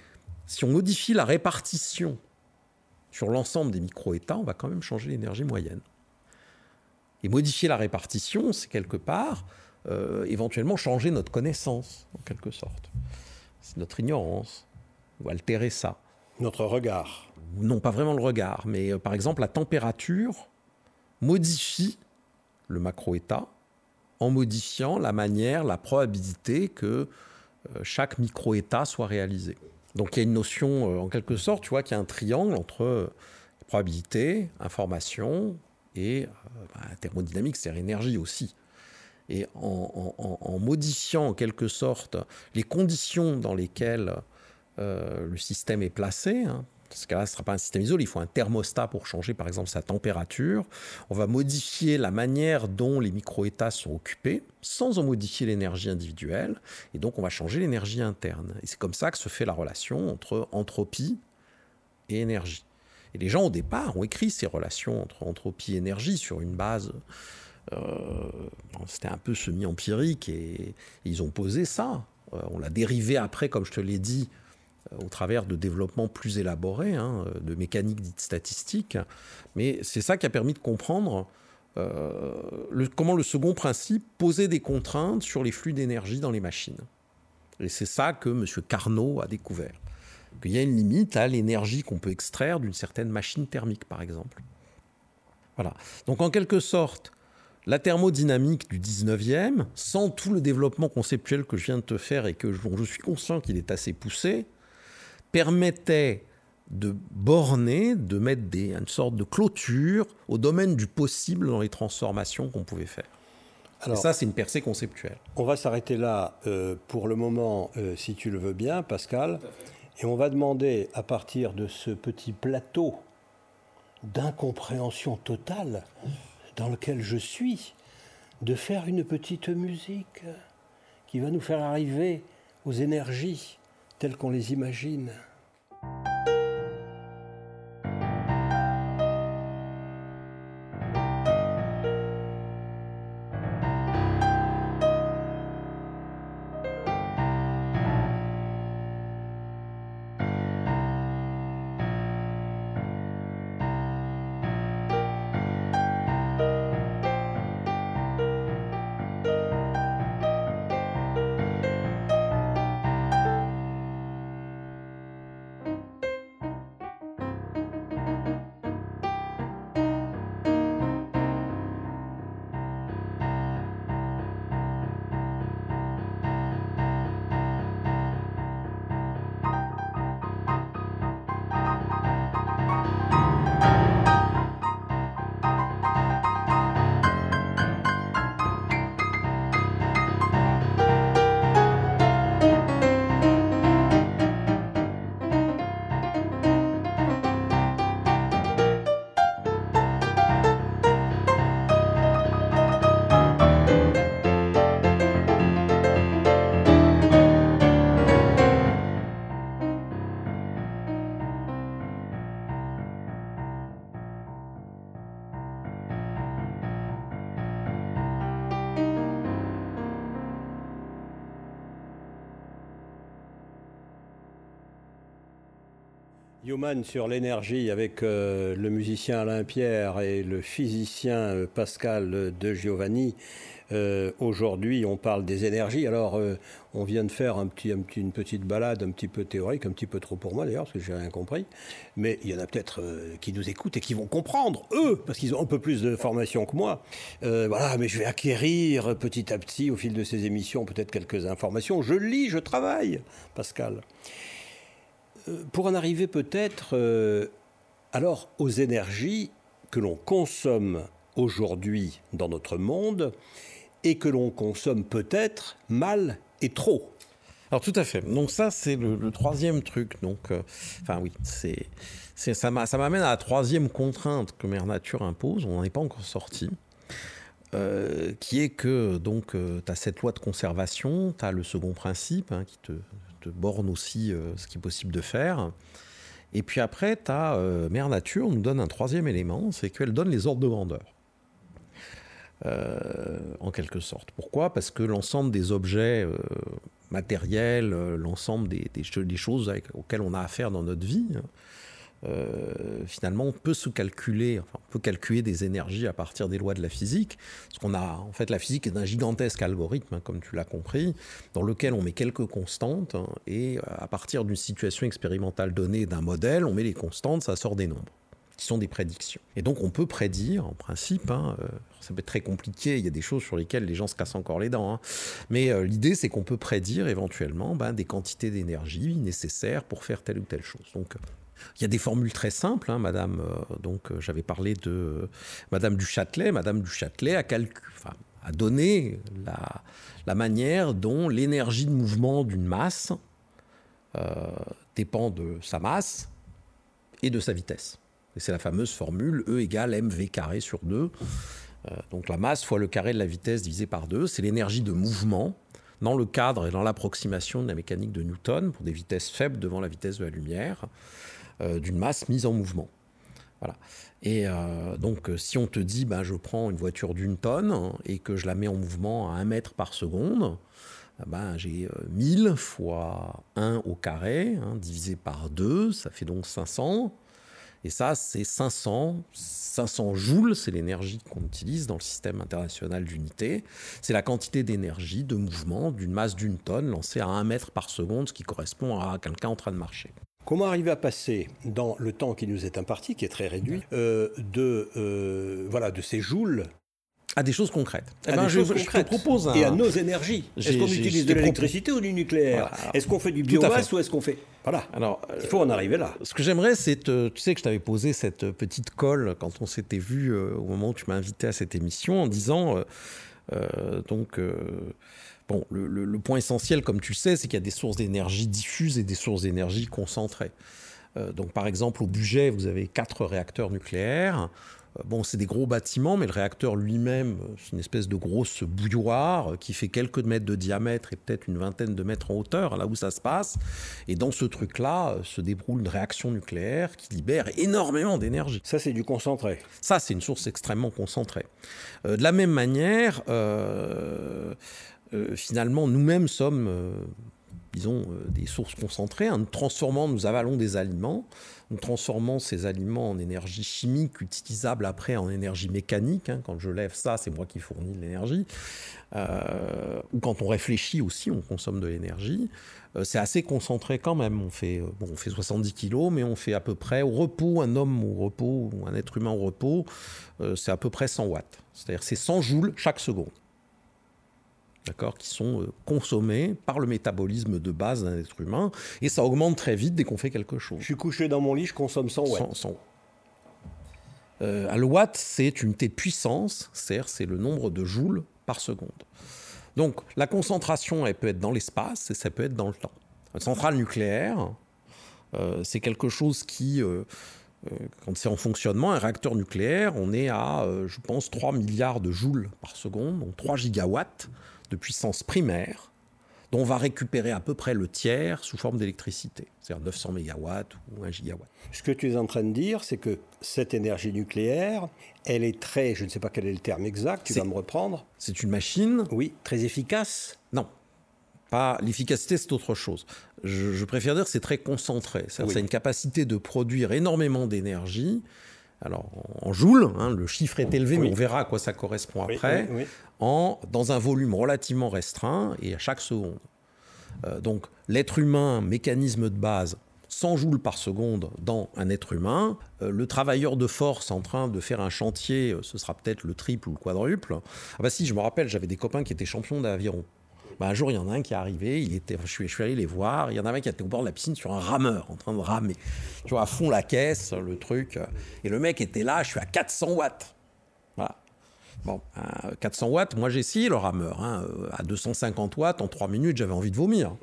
si on modifie la répartition sur l'ensemble des micro-États, on va quand même changer l'énergie moyenne. Et modifier la répartition, c'est quelque part euh, éventuellement changer notre connaissance, en quelque sorte. C'est notre ignorance, ou altérer ça. Notre regard. Non, pas vraiment le regard, mais euh, par exemple, la température modifie le macro-état en modifiant la manière, la probabilité que euh, chaque micro-État soit réalisé. Donc il y a une notion, euh, en quelque sorte, tu vois, qu'il y a un triangle entre probabilité, information et bah, thermodynamique, c'est-à-dire énergie aussi. Et en, modifiant en quelque sorte les conditions dans lesquelles le système est placé, hein, ce cas-là, ce ne sera pas un système isolé, il faut un thermostat pour changer par exemple sa température. On va modifier la manière dont les micro-états sont occupés sans en modifier l'énergie individuelle. Et donc on va changer l'énergie interne. Et c'est comme ça que se fait la relation entre entropie et énergie. Et les gens au départ ont écrit ces relations entre entropie et énergie sur une base... Euh, c'était un peu semi-empirique et, ils ont posé ça. Euh, on l'a dérivé après, comme je te l'ai dit, au travers de développements plus élaborés, hein, de mécaniques dites statistiques. Mais c'est ça qui a permis de comprendre euh, comment le second principe posait des contraintes sur les flux d'énergie dans les machines. Et c'est ça que M. Carnot a découvert. Qu'il y a une limite à l'énergie qu'on peut extraire d'une certaine machine thermique, par exemple. Voilà. Donc en quelque sorte, la thermodynamique du 19e, sans tout le développement conceptuel que je viens de te faire et que dont je suis conscient qu'il est assez poussé, permettait de borner, de mettre des, une sorte de clôture au domaine du possible dans les transformations qu'on pouvait faire. Alors, ça, c'est une percée conceptuelle. On va s'arrêter là euh, pour le moment, euh, si tu le veux bien, Pascal. Et on va demander, à partir de ce petit plateau d'incompréhension totale dans lequel je suis, de faire une petite musique qui va nous faire arriver aux énergies telles qu'on les imagine. Sur l'énergie avec euh, le musicien Alain Pierre et le physicien euh, Pascal de Giovanni. Euh, aujourd'hui, on parle des énergies. Alors, on vient de faire une petite balade un petit peu théorique, un petit peu trop pour moi d'ailleurs, parce que j'ai rien compris. Mais il y en a peut-être qui nous écoutent et qui vont comprendre, eux, parce qu'ils ont un peu plus de formation que moi. voilà, mais je vais acquérir petit à petit, au fil de ces émissions, peut-être quelques informations. Je lis, je travaille, Pascal. Euh, pour en arriver peut-être euh, alors aux énergies que l'on consomme aujourd'hui dans notre monde et que l'on consomme peut-être mal et trop. Alors tout à fait. Donc ça c'est le, troisième truc. Donc euh, enfin oui, c'est, ça, m'amène à la troisième contrainte que Mère Nature impose. On n'en est pas encore sorti. qui est que donc tu as cette loi de conservation, tu as le second principe hein, qui te borne aussi euh, ce qui est possible de faire. Et puis après, tu as euh, Mère Nature nous donne un troisième élément, c'est qu'elle donne les ordres de grandeur. Euh, en quelque sorte. Pourquoi? Parce que l'ensemble des objets matériels, l'ensemble des, choses auxquelles on a affaire dans notre vie, euh, finalement, on peut se calculer, enfin, on peut calculer des énergies à partir des lois de la physique. Parce qu'on a, en fait, la physique est un gigantesque algorithme, hein, comme tu l'as compris, dans lequel on met quelques constantes, hein, et euh, à partir d'une situation expérimentale donnée d'un modèle, on met les constantes, ça sort des nombres qui sont des prédictions. Et donc on peut prédire, en principe, hein, euh, ça peut être très compliqué, il y a des choses sur lesquelles les gens se cassent encore les dents, mais l'idée c'est qu'on peut prédire éventuellement ben, des quantités d'énergie nécessaires pour faire telle ou telle chose. Donc il y a des formules très simples, hein, Madame. Euh, donc, euh, j'avais parlé de euh, Madame du Châtelet. Madame du Châtelet a, donné la, manière dont l'énergie de mouvement d'une masse dépend de sa masse et de sa vitesse. C'est la fameuse formule E égale mv carré sur 2. donc la masse fois le carré de la vitesse divisé par 2, c'est l'énergie de mouvement dans le cadre et dans l'approximation de la mécanique de Newton pour des vitesses faibles devant la vitesse de la lumière. Euh, d'une masse mise en mouvement. Voilà. Et euh, donc, euh, si on te dit, ben, je prends une voiture d'une tonne et que je la mets en mouvement à 1 mètre par seconde, ben, j'ai 1000 fois 1 au carré, hein, divisé par 2, ça fait donc 500. Et ça, c'est 500. 500 joules, c'est l'énergie qu'on utilise dans le système international d'unité. C'est la quantité d'énergie, de mouvement d'une masse d'une tonne lancée à 1 mètre par seconde, ce qui correspond à quelqu'un en train de marcher. Comment arriver à passer dans le temps qui nous est imparti, qui est très réduit, euh, de, euh, voilà, de ces joules à des choses concrètes. Eh ben, je, te propose Et à nos énergies. Est-ce qu'on utilise de l'électricité ou du nucléaire Est-ce qu'on fait du biomasse ou est-ce qu'on fait... Voilà. Alors, il faut en arriver là. Ce que j'aimerais, c'est... Tu sais que je t'avais posé cette petite colle quand on s'était vu euh, au moment où tu m'as invité à cette émission en disant... donc Bon, le, point essentiel, comme tu sais, c'est qu'il y a des sources d'énergie diffuses et des sources d'énergie concentrées. Euh, donc, par exemple, au budget, vous avez quatre réacteurs nucléaires. Euh, bon, c'est des gros bâtiments, mais le réacteur lui-même, euh, c'est une espèce de grosse bouilloire qui fait quelques mètres de diamètre et peut-être une vingtaine de mètres en hauteur, là où ça se passe. Et dans ce truc-là se déroule une réaction nucléaire qui libère énormément d'énergie. Ça, c'est du concentré. Ça, c'est une source extrêmement concentrée. de la même manière, euh, finalement, nous-mêmes sommes, euh, disons, euh, des sources concentrées. Nous transformant, nous avalons des aliments, nous transformons ces aliments en énergie chimique utilisable après en énergie mécanique. Hein. Quand je lève ça, c'est moi qui fournis l'énergie. ou quand on réfléchit aussi, on consomme de l'énergie. c'est assez concentré quand même. On fait, bon, on fait 70 kilos, mais on fait à peu près au repos, un homme au repos, ou un être humain au repos, c'est à peu près 100 watts. C'est-à-dire c'est 100 joules chaque seconde d'accord, qui sont euh, consommés par le métabolisme de base d'un être humain, et ça augmente très vite dès qu'on fait quelque chose. Je suis couché dans mon lit, je consomme 100 watts. 100, euh, un watt, c'est une unité de puissance, c'est-à-dire c'est le nombre de joules par seconde. Donc la concentration, elle peut être dans l'espace et ça peut être dans le temps. Une centrale nucléaire, euh, c'est quelque chose qui, quand c'est en fonctionnement, un réacteur nucléaire, on est à, je pense, 3 milliards de joules par seconde, donc 3 gigawatts de puissance primaire dont on va récupérer à peu près le tiers sous forme d'électricité, c'est-à-dire 900 MW ou 1 gigawatt. Ce que tu es en train de dire, c'est que cette énergie nucléaire, elle est très, je ne sais pas quel est le terme exact, tu vas me reprendre. C'est une machine Oui, très efficace Non. Pas l'efficacité, c'est autre chose. Je, préfère dire que c'est très concentré. Ça, a une capacité de produire énormément d'énergie. Alors en joules, hein, le chiffre est élevé, mais on verra à quoi ça correspond après. En, dans un volume relativement restreint et à chaque seconde. Euh, donc l'être humain, mécanisme de base, 100 joules par seconde dans un être humain. Euh, le travailleur de force en train de faire un chantier, euh, ce sera peut-être le triple ou le quadruple. Ah bah si, je me rappelle, j'avais des copains qui étaient champions d'aviron. Bah un jour, il y en a un qui est arrivé, il était, je, suis, allé les voir, il y en a un qui était au bord de la piscine sur un rameur, en train de ramer. Tu vois, à fond la caisse, le truc. Et le mec était là, je suis à 400 watts. Voilà. Bon, 400 watts, moi j'ai essayé le rameur. Hein, à 250 watts, en 3 minutes, j'avais envie de vomir.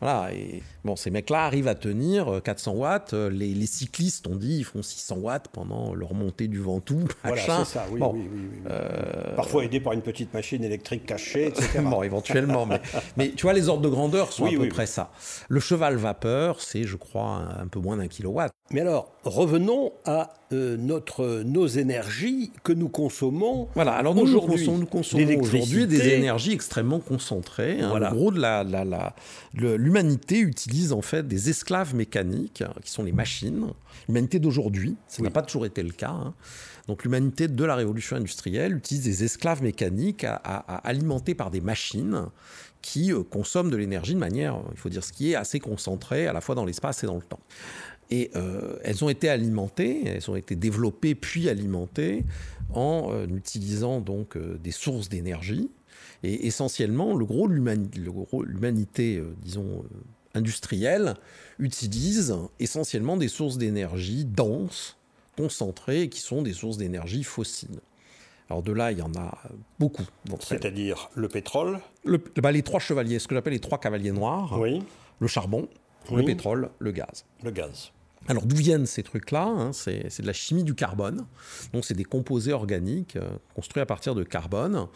Voilà, et bon, ces mecs-là arrivent à tenir 400 euh, watts. Euh, les, cyclistes, on dit, ils font 600 watts pendant leur montée du Ventoux. Voilà, c'est ça, oui, oui, oui, euh, Parfois aidé par une petite machine électrique cachée, etc. [laughs] bon, éventuellement, mais, mais, tu vois, les ordres de grandeur sont à peu près ça. Le cheval vapeur, c'est, je crois, un peu moins d'un kilowatt. Mais alors, revenons à notre, nos énergies que nous consommons. Voilà, alors nous, nous consommons, nous consommons aujourd'hui des énergies extrêmement concentrées. Hein, voilà. En gros, de la, la, l'humanité utilise en fait des esclaves mécaniques, hein, qui sont les machines. L'humanité d'aujourd'hui, ça n'a pas toujours été le cas. Hein. Donc l'humanité de la révolution industrielle utilise des esclaves mécaniques à, alimentés par des machines qui euh, consomment de l'énergie de manière, il faut dire ce qui est, assez concentrée à la fois dans l'espace et dans le temps. Et euh, elles ont été alimentées, elles ont été développées puis alimentées en euh, utilisant donc des sources d'énergie et essentiellement, le gros de l'humanité, euh, disons, euh, industrielle, utilise essentiellement des sources d'énergie denses, concentrées, qui sont des sources d'énergie fossiles. Alors de là, il y en a beaucoup. C'est-à-dire le pétrole bah, Les trois chevaliers, ce que j'appelle les trois cavaliers noirs. Oui. Le charbon, le pétrole, le gaz. Le gaz. Alors d'où viennent ces trucs-là hein c'est, de la chimie du carbone. Donc c'est des composés organiques euh, construits à partir de carbone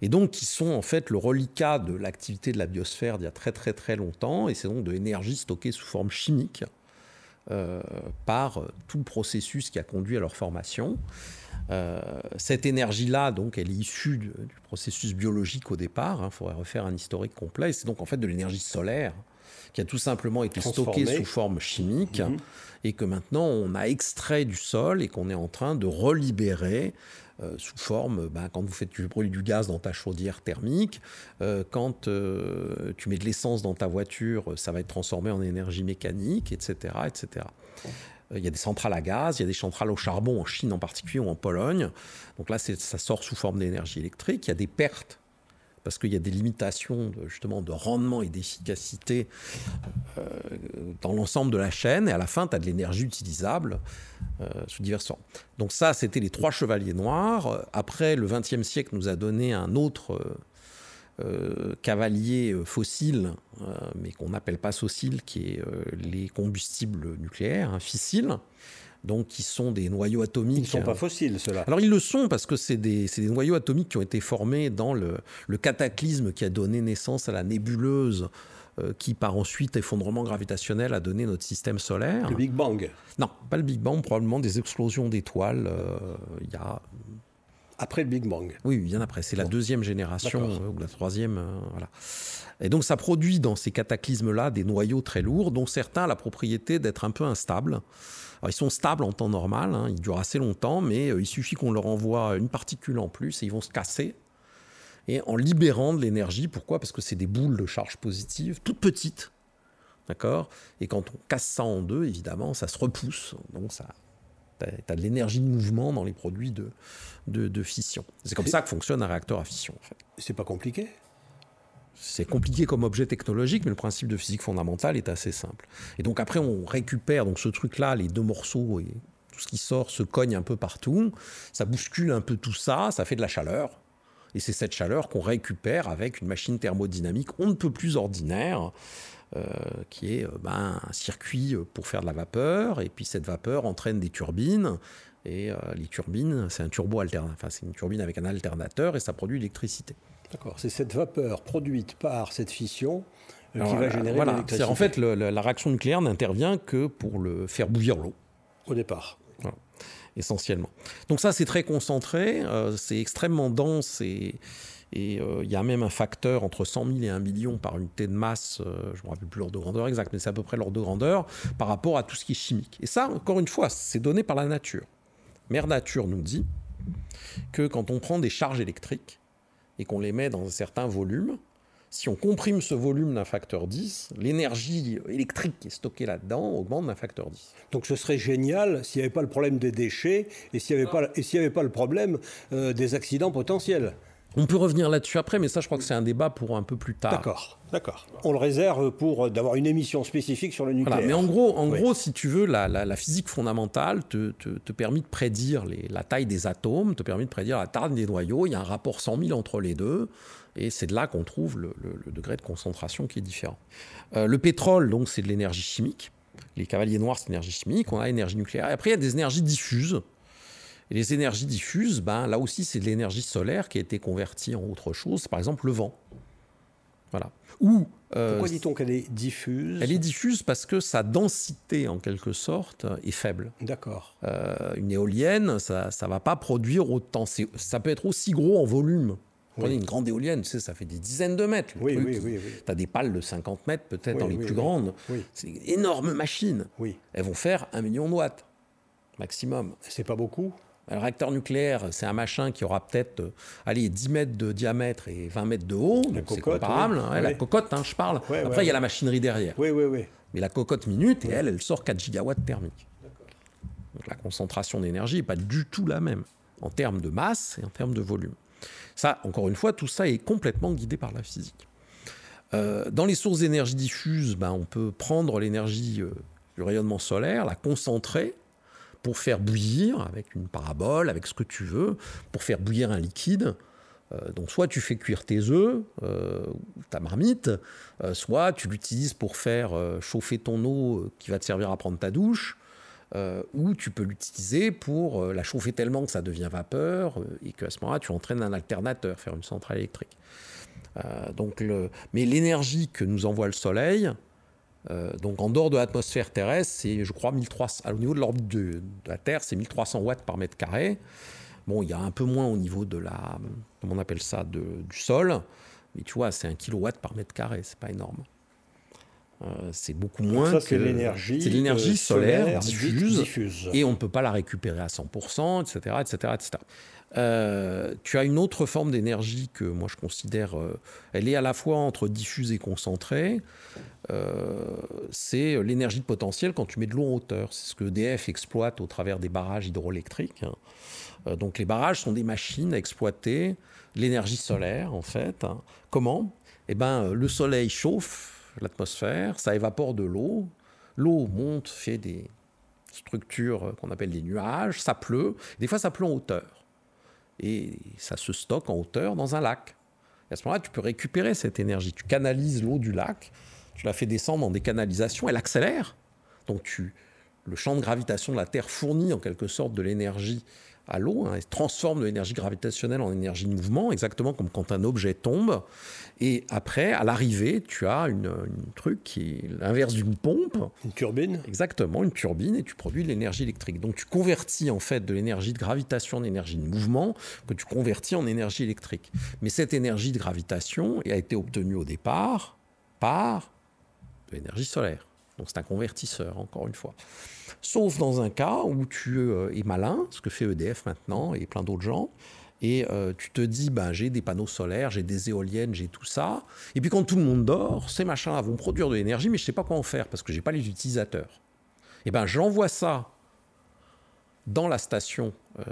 et donc qui sont en fait le reliquat de l'activité de la biosphère d'il y a très très très longtemps, et c'est donc de l'énergie stockée sous forme chimique euh, par euh, tout le processus qui a conduit à leur formation. Cette énergie-là, donc, elle est issue du, processus biologique au départ. Il hein, faudrait refaire un historique complet. C'est donc en fait de l'énergie solaire qui a tout simplement été stockée sous forme chimique mhm. et que maintenant on a extrait du sol et qu'on est en train de relibérer euh, sous forme, ben, quand vous faites du brûler du gaz dans ta chaudière thermique, euh, quand euh, tu mets de l'essence dans ta voiture, ça va être transformé en énergie mécanique, etc. etc. Il y a des centrales à gaz, il y a des centrales au charbon en Chine en particulier ou en Pologne. Donc là, ça sort sous forme d'énergie électrique. Il y a des pertes parce qu'il y a des limitations justement de rendement et d'efficacité euh, dans l'ensemble de la chaîne, et à la fin, tu as de l'énergie utilisable euh, sous divers formes. Donc ça, c'était les trois chevaliers noirs. Après, le XXe siècle nous a donné un autre euh, cavalier fossile, mais qu'on n'appelle pas fossile, qui est les combustibles nucléaires, hein, fissiles donc qui sont des noyaux atomiques. Ils ne sont pas fossiles, ceux-là. Alors ils le sont parce que c'est des, des, noyaux atomiques qui ont été formés dans le, le cataclysme qui a donné naissance à la nébuleuse euh, qui, par ensuite effondrement gravitationnel, a donné notre système solaire. Le Big Bang Non, pas le Big Bang, probablement des explosions d'étoiles. Euh, il y a après le Big Bang. Oui, bien après. C'est la deuxième génération euh, ou la troisième. voilà. Et donc ça produit dans ces cataclysmes-là des noyaux très lourds, dont certains ont la propriété d'être un peu instables ils sont stables en temps normal, hein, ils durent assez longtemps, mais euh, il suffit qu'on leur envoie une particule en plus et ils vont se casser. Et en libérant de l'énergie, pourquoi? Parce que c'est des boules de charge positive, toutes petites. D'accord? Et quand on casse ça en deux, évidemment, ça se repousse. Donc ça, tu as, de l'énergie de mouvement dans les produits de, de, fission. C'est comme ça que fonctionne un réacteur à fission. En fait. C'est pas compliqué? C'est compliqué comme objet technologique, mais le principe de physique fondamentale est assez simple. Et donc après, on récupère donc ce truc-là, les deux morceaux et tout ce qui sort se cogne un peu partout. Ça bouscule un peu tout ça, ça fait de la chaleur. Et c'est cette chaleur qu'on récupère avec une machine thermodynamique on ne peut plus ordinaire, euh, qui est euh, ben, un circuit pour faire de la vapeur. Et puis cette vapeur entraîne des turbines. Et euh, les turbines, c'est un turbo enfin c'est une turbine avec un alternateur et ça produit l'électricité. D'accord, c'est cette vapeur produite par cette fission euh, qui va générer voilà. l'électricité. En fait, la réaction nucléaire n'intervient que pour le faire bouillir l'eau. Au départ. Essentiellement. Donc ça, c'est très concentré, euh, c'est extrêmement dense et, euh, il y a même un facteur entre 100 000 et 1 million par unité de masse, euh, je ne me rappelle plus l'ordre de grandeur exact, mais c'est à peu près l'ordre de grandeur par rapport à tout ce qui est chimique. Et ça, encore une fois, c'est donné par la nature. Mère Nature nous dit que quand on prend des charges électriques et qu'on les met dans un certain volume, si on comprime ce volume d'un facteur 10, l'énergie électrique qui est stockée là-dedans augmente d'un facteur 10. Donc ce serait génial s'il n'y avait pas le problème des déchets et s'il n'y avait, pas, avait pas le problème euh, des accidents potentiels. On peut revenir là-dessus après, mais ça, je crois que c'est un débat pour un peu plus tard. D'accord, d'accord. On le réserve pour euh, d'avoir une émission spécifique sur le nucléaire. mais en gros, en gros, si tu veux, la, physique fondamentale te, te, permet de prédire la taille des atomes, te permet de prédire la taille des noyaux. Il y a un rapport 100 000 entre les deux. Et c'est de là qu'on trouve le, degré de concentration qui est différent. Euh, le pétrole, donc, c'est de l'énergie chimique. Les cavaliers noirs, c'est de l'énergie chimique. On a l'énergie nucléaire. Et après, il y a des énergies diffuses. Et les énergies diffuses, ben, là aussi, c'est de l'énergie solaire qui a été convertie en autre chose. Par exemple, le vent. Voilà. Ou, euh, Pourquoi dit-on qu'elle est diffuse? Elle est diffuse parce que sa densité, en quelque sorte, est faible. D'accord. Euh, une éolienne, ça ne va pas produire autant. Ça peut être aussi gros en volume Prenez une grande éolienne, tu sais, ça fait des dizaines de mètres. oui, oui, oui, Tu as des pales de 50 mètres, peut-être dans les plus grandes. C'est une énorme machine. Elles vont faire un million de watts, maximum. C'est pas beaucoup? Le réacteur nucléaire, c'est un machin qui aura peut-être euh, allez, 10 mètres de diamètre et 20 mètres de haut. C'est comparable. Hein, la cocotte, hein, je parle. Après, il y a la machinerie derrière. Oui, oui, oui. Mais la cocotte minute, et elle, elle sort 4 gigawatts thermiques. Donc la concentration d'énergie n'est pas du tout la même en termes de masse et en termes de volume. Ça, encore une fois, tout ça est complètement guidé par la physique. Euh, dans les sources d'énergie diffuse, ben, on peut prendre l'énergie euh, du rayonnement solaire, la concentrer pour faire bouillir avec une parabole, avec ce que tu veux, pour faire bouillir un liquide. Euh, donc soit tu fais cuire tes œufs, ta marmite, soit tu l'utilises pour faire chauffer ton eau qui va te servir à prendre ta douche, euh, ou tu peux l'utiliser pour euh, la chauffer tellement que ça devient vapeur euh, et qu'à ce moment-là, tu entraînes un alternateur, faire une centrale électrique. donc Mais l'énergie que nous envoie le Soleil, donc en dehors de l'atmosphère terrestre, c'est, je crois, 1300, au niveau de l'orbite de, la Terre, c'est 1300 watts par mètre carré. Bon, il y a un peu moins au niveau de la, comment on appelle ça, du sol, mais tu vois, c'est un kilowatt par mètre carré, c'est pas énorme. Euh, c'est beaucoup moins ça, c'est l'énergie, c'est l'énergie euh, solaire, diffuse, et on ne peut pas la récupérer à 100%, etc. etc., etc. tu as une autre forme d'énergie que moi je considère, euh, elle est à la fois entre diffuse et concentrée. c'est l'énergie de potentiel quand tu mets de l'eau en hauteur. C'est ce que EDF exploite au travers des barrages hydroélectriques. donc les barrages sont des machines à exploiter l'énergie solaire en fait. Comment? Eh ben, le soleil chauffe l'atmosphère, ça évapore de l'eau, l'eau monte, fait des structures qu'on appelle des nuages, ça pleut, des fois ça pleut en hauteur, et ça se stocke en hauteur dans un lac. Et à ce moment-là, tu peux récupérer cette énergie, tu canalises l'eau du lac, tu la fais descendre dans des canalisations, elle accélère, donc tu, le champ de gravitation de la Terre fournit en quelque sorte de l'énergie à l'eau, hein, transforme de l'énergie gravitationnelle en énergie de mouvement, exactement comme quand un objet tombe. Et après, à l'arrivée, tu as une, truc qui est l'inverse d'une pompe. Une turbine Exactement, une turbine, et tu produis de l'énergie électrique. Donc tu convertis en fait de l'énergie de gravitation en énergie de mouvement que tu convertis en énergie électrique. Mais cette énergie de gravitation a été obtenue au départ par de l'énergie solaire. Donc c'est un convertisseur, encore une fois. Sauf dans un cas où tu euh, es malin, ce que fait EDF maintenant et plein d'autres gens, et euh, tu te dis, ben, j'ai des panneaux solaires, j'ai des éoliennes, j'ai tout ça. Et puis quand tout le monde dort, ces machins-là vont produire de l'énergie, mais je ne sais pas quoi en faire parce que je n'ai pas les utilisateurs. Et ben j'envoie ça dans la station euh,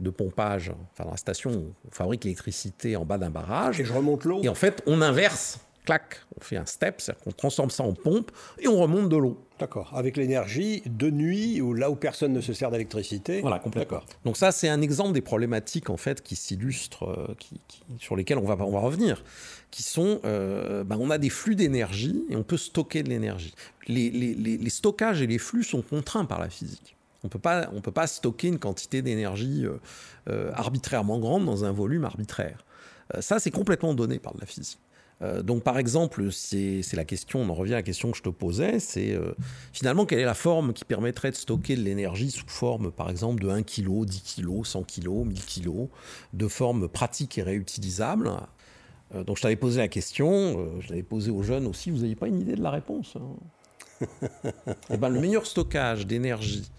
de pompage, enfin dans la station où on fabrique l'électricité en bas d'un barrage. Et je remonte l'eau. Et en fait, on inverse clac, on fait un step, c'est-à-dire qu'on transforme ça en pompe et on remonte de l'eau. D'accord. Avec l'énergie de nuit ou là où personne ne se sert d'électricité. Voilà, complètement. Donc ça, c'est un exemple des problématiques en fait qui s'illustrent, euh, qui, sur lesquelles on va, on va revenir, qui sont, euh, ben, on a des flux d'énergie et on peut stocker de l'énergie. Les, les, les, stockages et les flux sont contraints par la physique. On ne peut pas stocker une quantité d'énergie euh, arbitrairement grande dans un volume arbitraire. ça, c'est complètement donné par la physique. Euh, donc par exemple, c'est la question, on en revient à la question que je te posais, c'est euh, finalement quelle est la forme qui permettrait de stocker de l'énergie sous forme par exemple de 1 kg, 10 kg, 100 kg, 1000 kg, de forme pratique et réutilisable? Euh, donc je t'avais posé la question, je l'avais posée aux jeunes aussi, vous n'avez pas une idée de la réponse hein? [laughs] Eh ben, le meilleur stockage d'énergie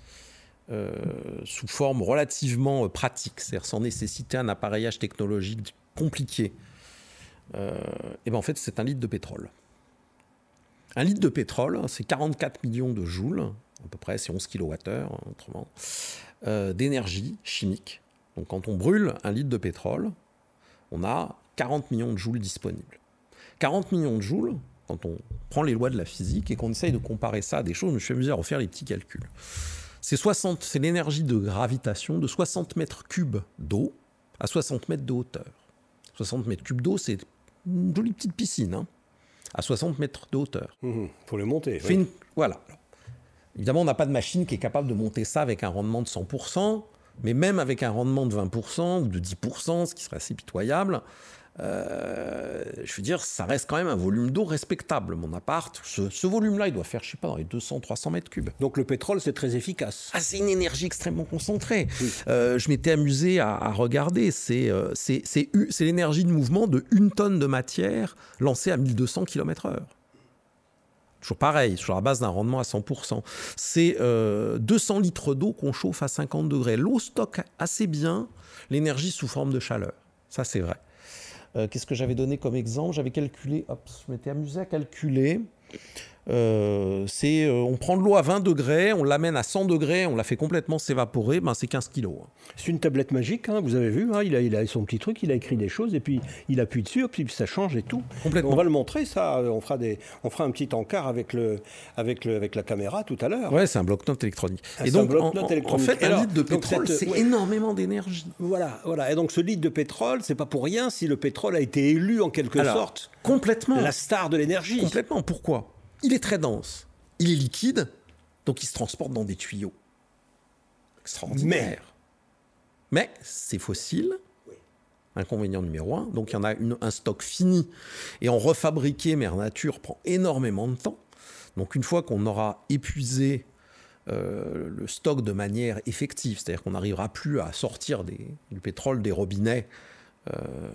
sous forme relativement pratique, c'est-à-dire sans nécessiter un appareillage technologique compliqué, euh, et ben en fait, c'est un litre de pétrole. Un litre de pétrole, hein, c'est 44 millions de joules, à peu près, c'est 11 kWh, autrement, euh, d'énergie chimique. Donc quand on brûle un litre de pétrole, on a 40 millions de joules disponibles. 40 millions de joules, quand on prend les lois de la physique et qu'on essaye de comparer ça à des choses, je me suis amusé à refaire les petits calculs. C'est, c'est l'énergie de gravitation de 60 mètres cubes d'eau à 60 mètres de hauteur. 60 mètres cubes d'eau, c'est une jolie petite piscine, hein, à 60 mètres de hauteur. Mmh, pour le monter. Voilà. Évidemment, on n'a pas de machine qui est capable de monter ça avec un rendement de 100%, mais même avec un rendement de 20% ou de 10%, ce qui serait assez pitoyable, euh, je veux dire, ça reste quand même un volume d'eau respectable, mon appart. Ce, volume-là, il doit faire, je sais pas, dans les 200-300 mètres cubes. Donc le pétrole, c'est très efficace. Ah, c'est une énergie extrêmement concentrée. Euh, je m'étais amusé à, regarder. Euh, c'est c'est l'énergie de mouvement de une tonne de matière lancée à 1200 km/h. Toujours pareil, sur la base d'un rendement à 100%. C'est 200 litres d'eau qu'on chauffe à 50 degrés. L'eau stocke assez bien l'énergie sous forme de chaleur. Ça, c'est vrai. Euh, qu'est-ce que j'avais donné comme exemple? J'avais calculé, hop, je m'étais amusé à calculer euh, c'est, euh, on prend de l'eau à 20 degrés, on l'amène à 100 degrés, on la fait complètement s'évaporer, ben c'est 15 kilos. Hein. C'est une tablette magique, hein, vous avez vu, hein, il, a, il, a, son petit truc, il a écrit des choses, et puis il appuie dessus, puis ça change et tout. Complètement. On va le montrer, ça, on fera, des, on fera un petit encart avec, le, avec, le, avec la caméra tout à l'heure. Ouais, c'est un bloc-notes électronique. Ah, et donc, en, en, fait, un litre de pétrole, c'est énormément d'énergie. Voilà, voilà. Et donc ce litre de pétrole, c'est pas pour rien si le pétrole a été élu en quelque sorte. Complètement. La star de l'énergie. Complètement. Pourquoi? Il est très dense, il est liquide, donc il se transporte dans des tuyaux. Extraordinaire. Mais, c'est fossile. Inconvénient numéro un. Donc il y en a un stock fini. Et en refabriquer Mère Nature prend énormément de temps. Donc une fois qu'on aura épuisé euh, le stock de manière effective, c'est-à-dire qu'on n'arrivera plus à sortir du pétrole des robinets euh,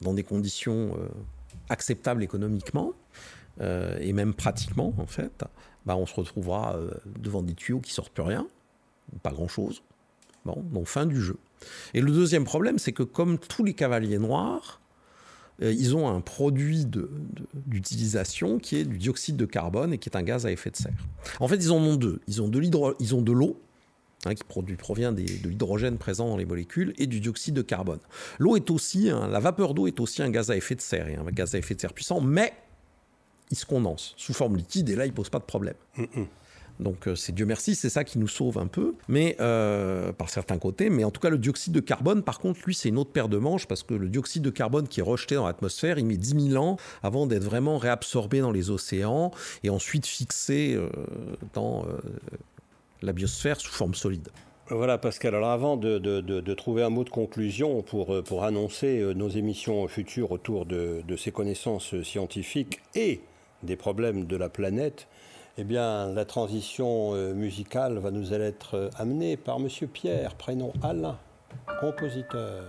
dans des conditions euh, acceptables économiquement, euh, et même pratiquement, en fait, bah, on se retrouvera euh, devant des tuyaux qui sortent plus rien, pas grand-chose. Bon, donc fin du jeu. Et le deuxième problème, c'est que comme tous les cavaliers noirs, euh, ils ont un produit d'utilisation qui est du dioxyde de carbone et qui est un gaz à effet de serre. En fait, ils en ont deux. Ils ont de l'eau, hein, qui provient de l'hydrogène présent dans les molécules, et du dioxyde de carbone. L'eau est aussi, la vapeur d'eau est aussi un gaz à effet de serre, et un gaz à effet de serre puissant, mais il se condense sous forme liquide et là, il pose pas de problème. Donc euh, c'est Dieu merci, c'est ça qui nous sauve un peu, mais euh, par certains côtés. Mais en tout cas, le dioxyde de carbone, par contre, lui, c'est une autre paire de manches parce que le dioxyde de carbone qui est rejeté dans l'atmosphère, il met 10 000 ans avant d'être vraiment réabsorbé dans les océans et ensuite fixé euh, dans la biosphère sous forme solide. Voilà Pascal, alors avant de, trouver un mot de conclusion pour, pour annoncer nos émissions futures autour de, ces connaissances scientifiques et des problèmes de la planète, eh bien, la transition euh, musicale va nous être euh, amenée par Monsieur Pierre, prénom Alain, compositeur.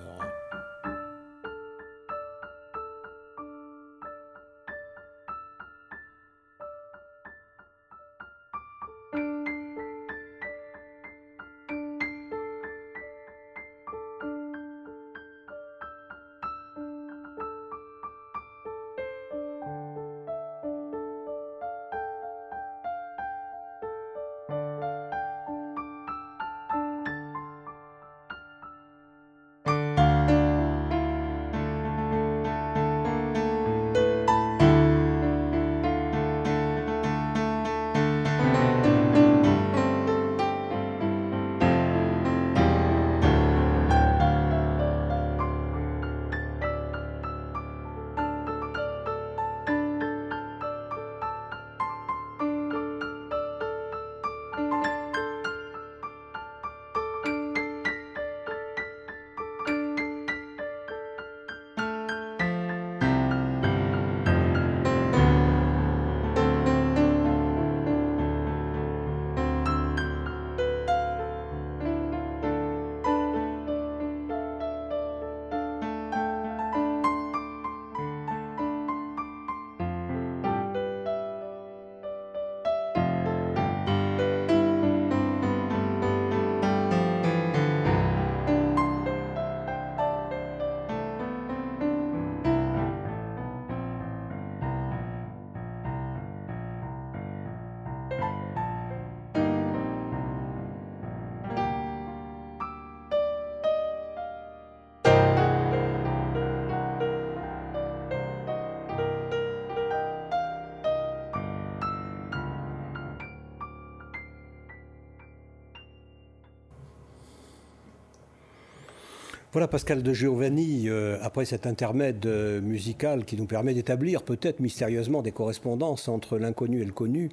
Voilà Pascal de Giovanni, euh, après cet intermède euh, musical qui nous permet d'établir peut-être mystérieusement des correspondances entre l'inconnu et le connu,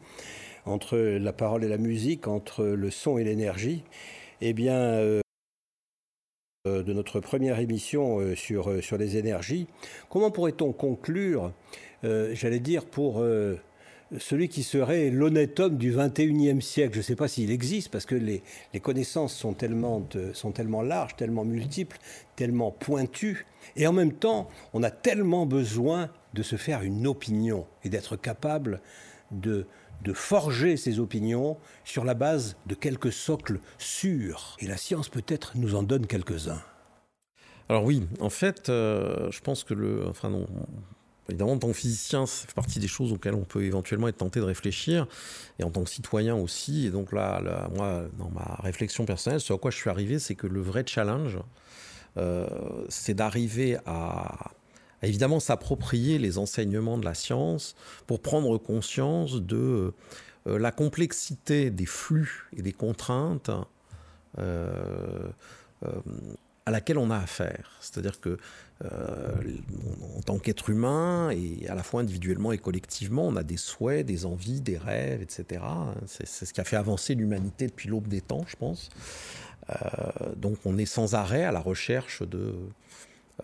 entre la parole et la musique, entre le son et l'énergie, eh bien, euh, de notre première émission sur, sur les énergies, comment pourrait-on conclure, j'allais dire, pour celui qui serait l'honnête homme du 21e siècle. Je ne sais pas s'il existe, parce que les, connaissances sont tellement, sont tellement larges, tellement multiples, tellement pointues. Et en même temps, on a tellement besoin de se faire une opinion et d'être capable de, de forger ses opinions sur la base de quelques socles sûrs. Et la science peut-être nous en donne quelques-uns. Alors oui, en fait, euh, je pense que le... Enfin non, Évidemment, en tant que physicien, ça fait partie des choses auxquelles on peut éventuellement être tenté de réfléchir, et en tant que citoyen aussi. Et donc là, moi, dans ma réflexion personnelle, ce à quoi je suis arrivé, c'est que le vrai challenge, euh, c'est d'arriver à, évidemment s'approprier les enseignements de la science pour prendre conscience de euh, la complexité des flux et des contraintes euh, à laquelle on a affaire. C'est-à-dire que en tant qu'être humain, et à la fois individuellement et collectivement, on a des souhaits, des envies, des rêves, etc. C'est ce qui a fait avancer l'humanité depuis l'aube des temps, je pense. Euh, donc on est sans arrêt à la recherche de...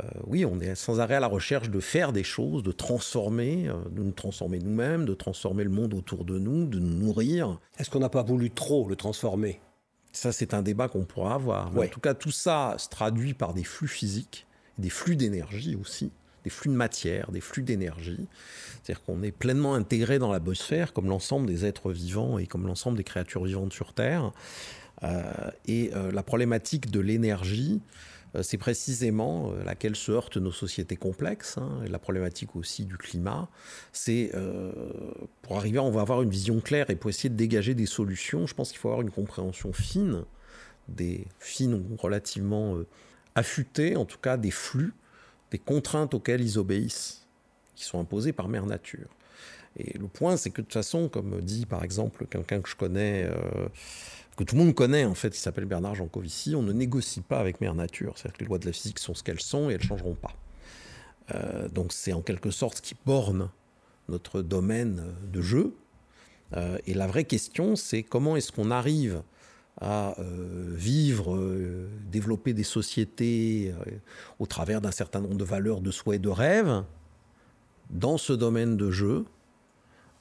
Euh, oui, on est sans arrêt à la recherche de faire des choses, de transformer, de nous transformer nous-mêmes, de transformer le monde autour de nous, de nous nourrir. Est-ce qu'on n'a pas voulu trop le transformer? Ça, c'est un débat qu'on pourra avoir. En tout cas, tout ça se traduit par des flux physiques, des flux d'énergie aussi, des flux de matière, des flux d'énergie. C'est-à-dire qu'on est pleinement intégré dans la biosphère, comme l'ensemble des êtres vivants et comme l'ensemble des créatures vivantes sur Terre. Euh, et euh, la problématique de l'énergie, euh, c'est précisément laquelle se heurtent nos sociétés complexes, hein, et la problématique aussi du climat. C'est pour arriver, on va avoir une vision claire et pour essayer de dégager des solutions, je pense qu'il faut avoir une compréhension fine, des fines ou relativement affûtées, en tout cas des flux, des contraintes auxquelles ils obéissent, qui sont imposées par mère nature. Et le point, c'est que de toute façon, comme dit par exemple quelqu'un que je connais, que tout le monde connaît en fait, qui s'appelle Bernard Jancovici, on ne négocie pas avec Mère Nature. C'est-à-dire que les lois de la physique sont ce qu'elles sont et elles ne changeront pas. Euh, donc c'est en quelque sorte ce qui borne notre domaine de jeu. Euh, et la vraie question, c'est comment est-ce qu'on arrive à euh, vivre, développer des sociétés au travers d'un certain nombre de valeurs, de souhaits, de rêves, dans ce domaine de jeu,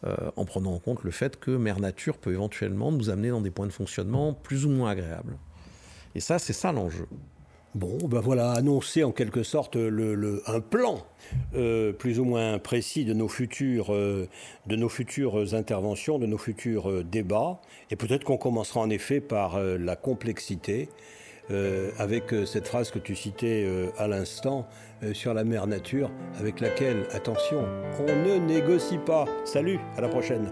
euh, en prenant en compte le fait que Mère Nature peut éventuellement nous amener dans des points de fonctionnement plus ou moins agréables. Et ça, c'est ça l'enjeu. Bon, ben voilà, annoncer en quelque sorte un plan euh, plus ou moins précis de nos futures, euh, interventions, de nos futurs débats. Et peut-être qu'on commencera en effet par la complexité, avec cette phrase que tu citais à l'instant, euh, sur la mère nature avec laquelle, attention, on ne négocie pas. Salut, à la prochaine.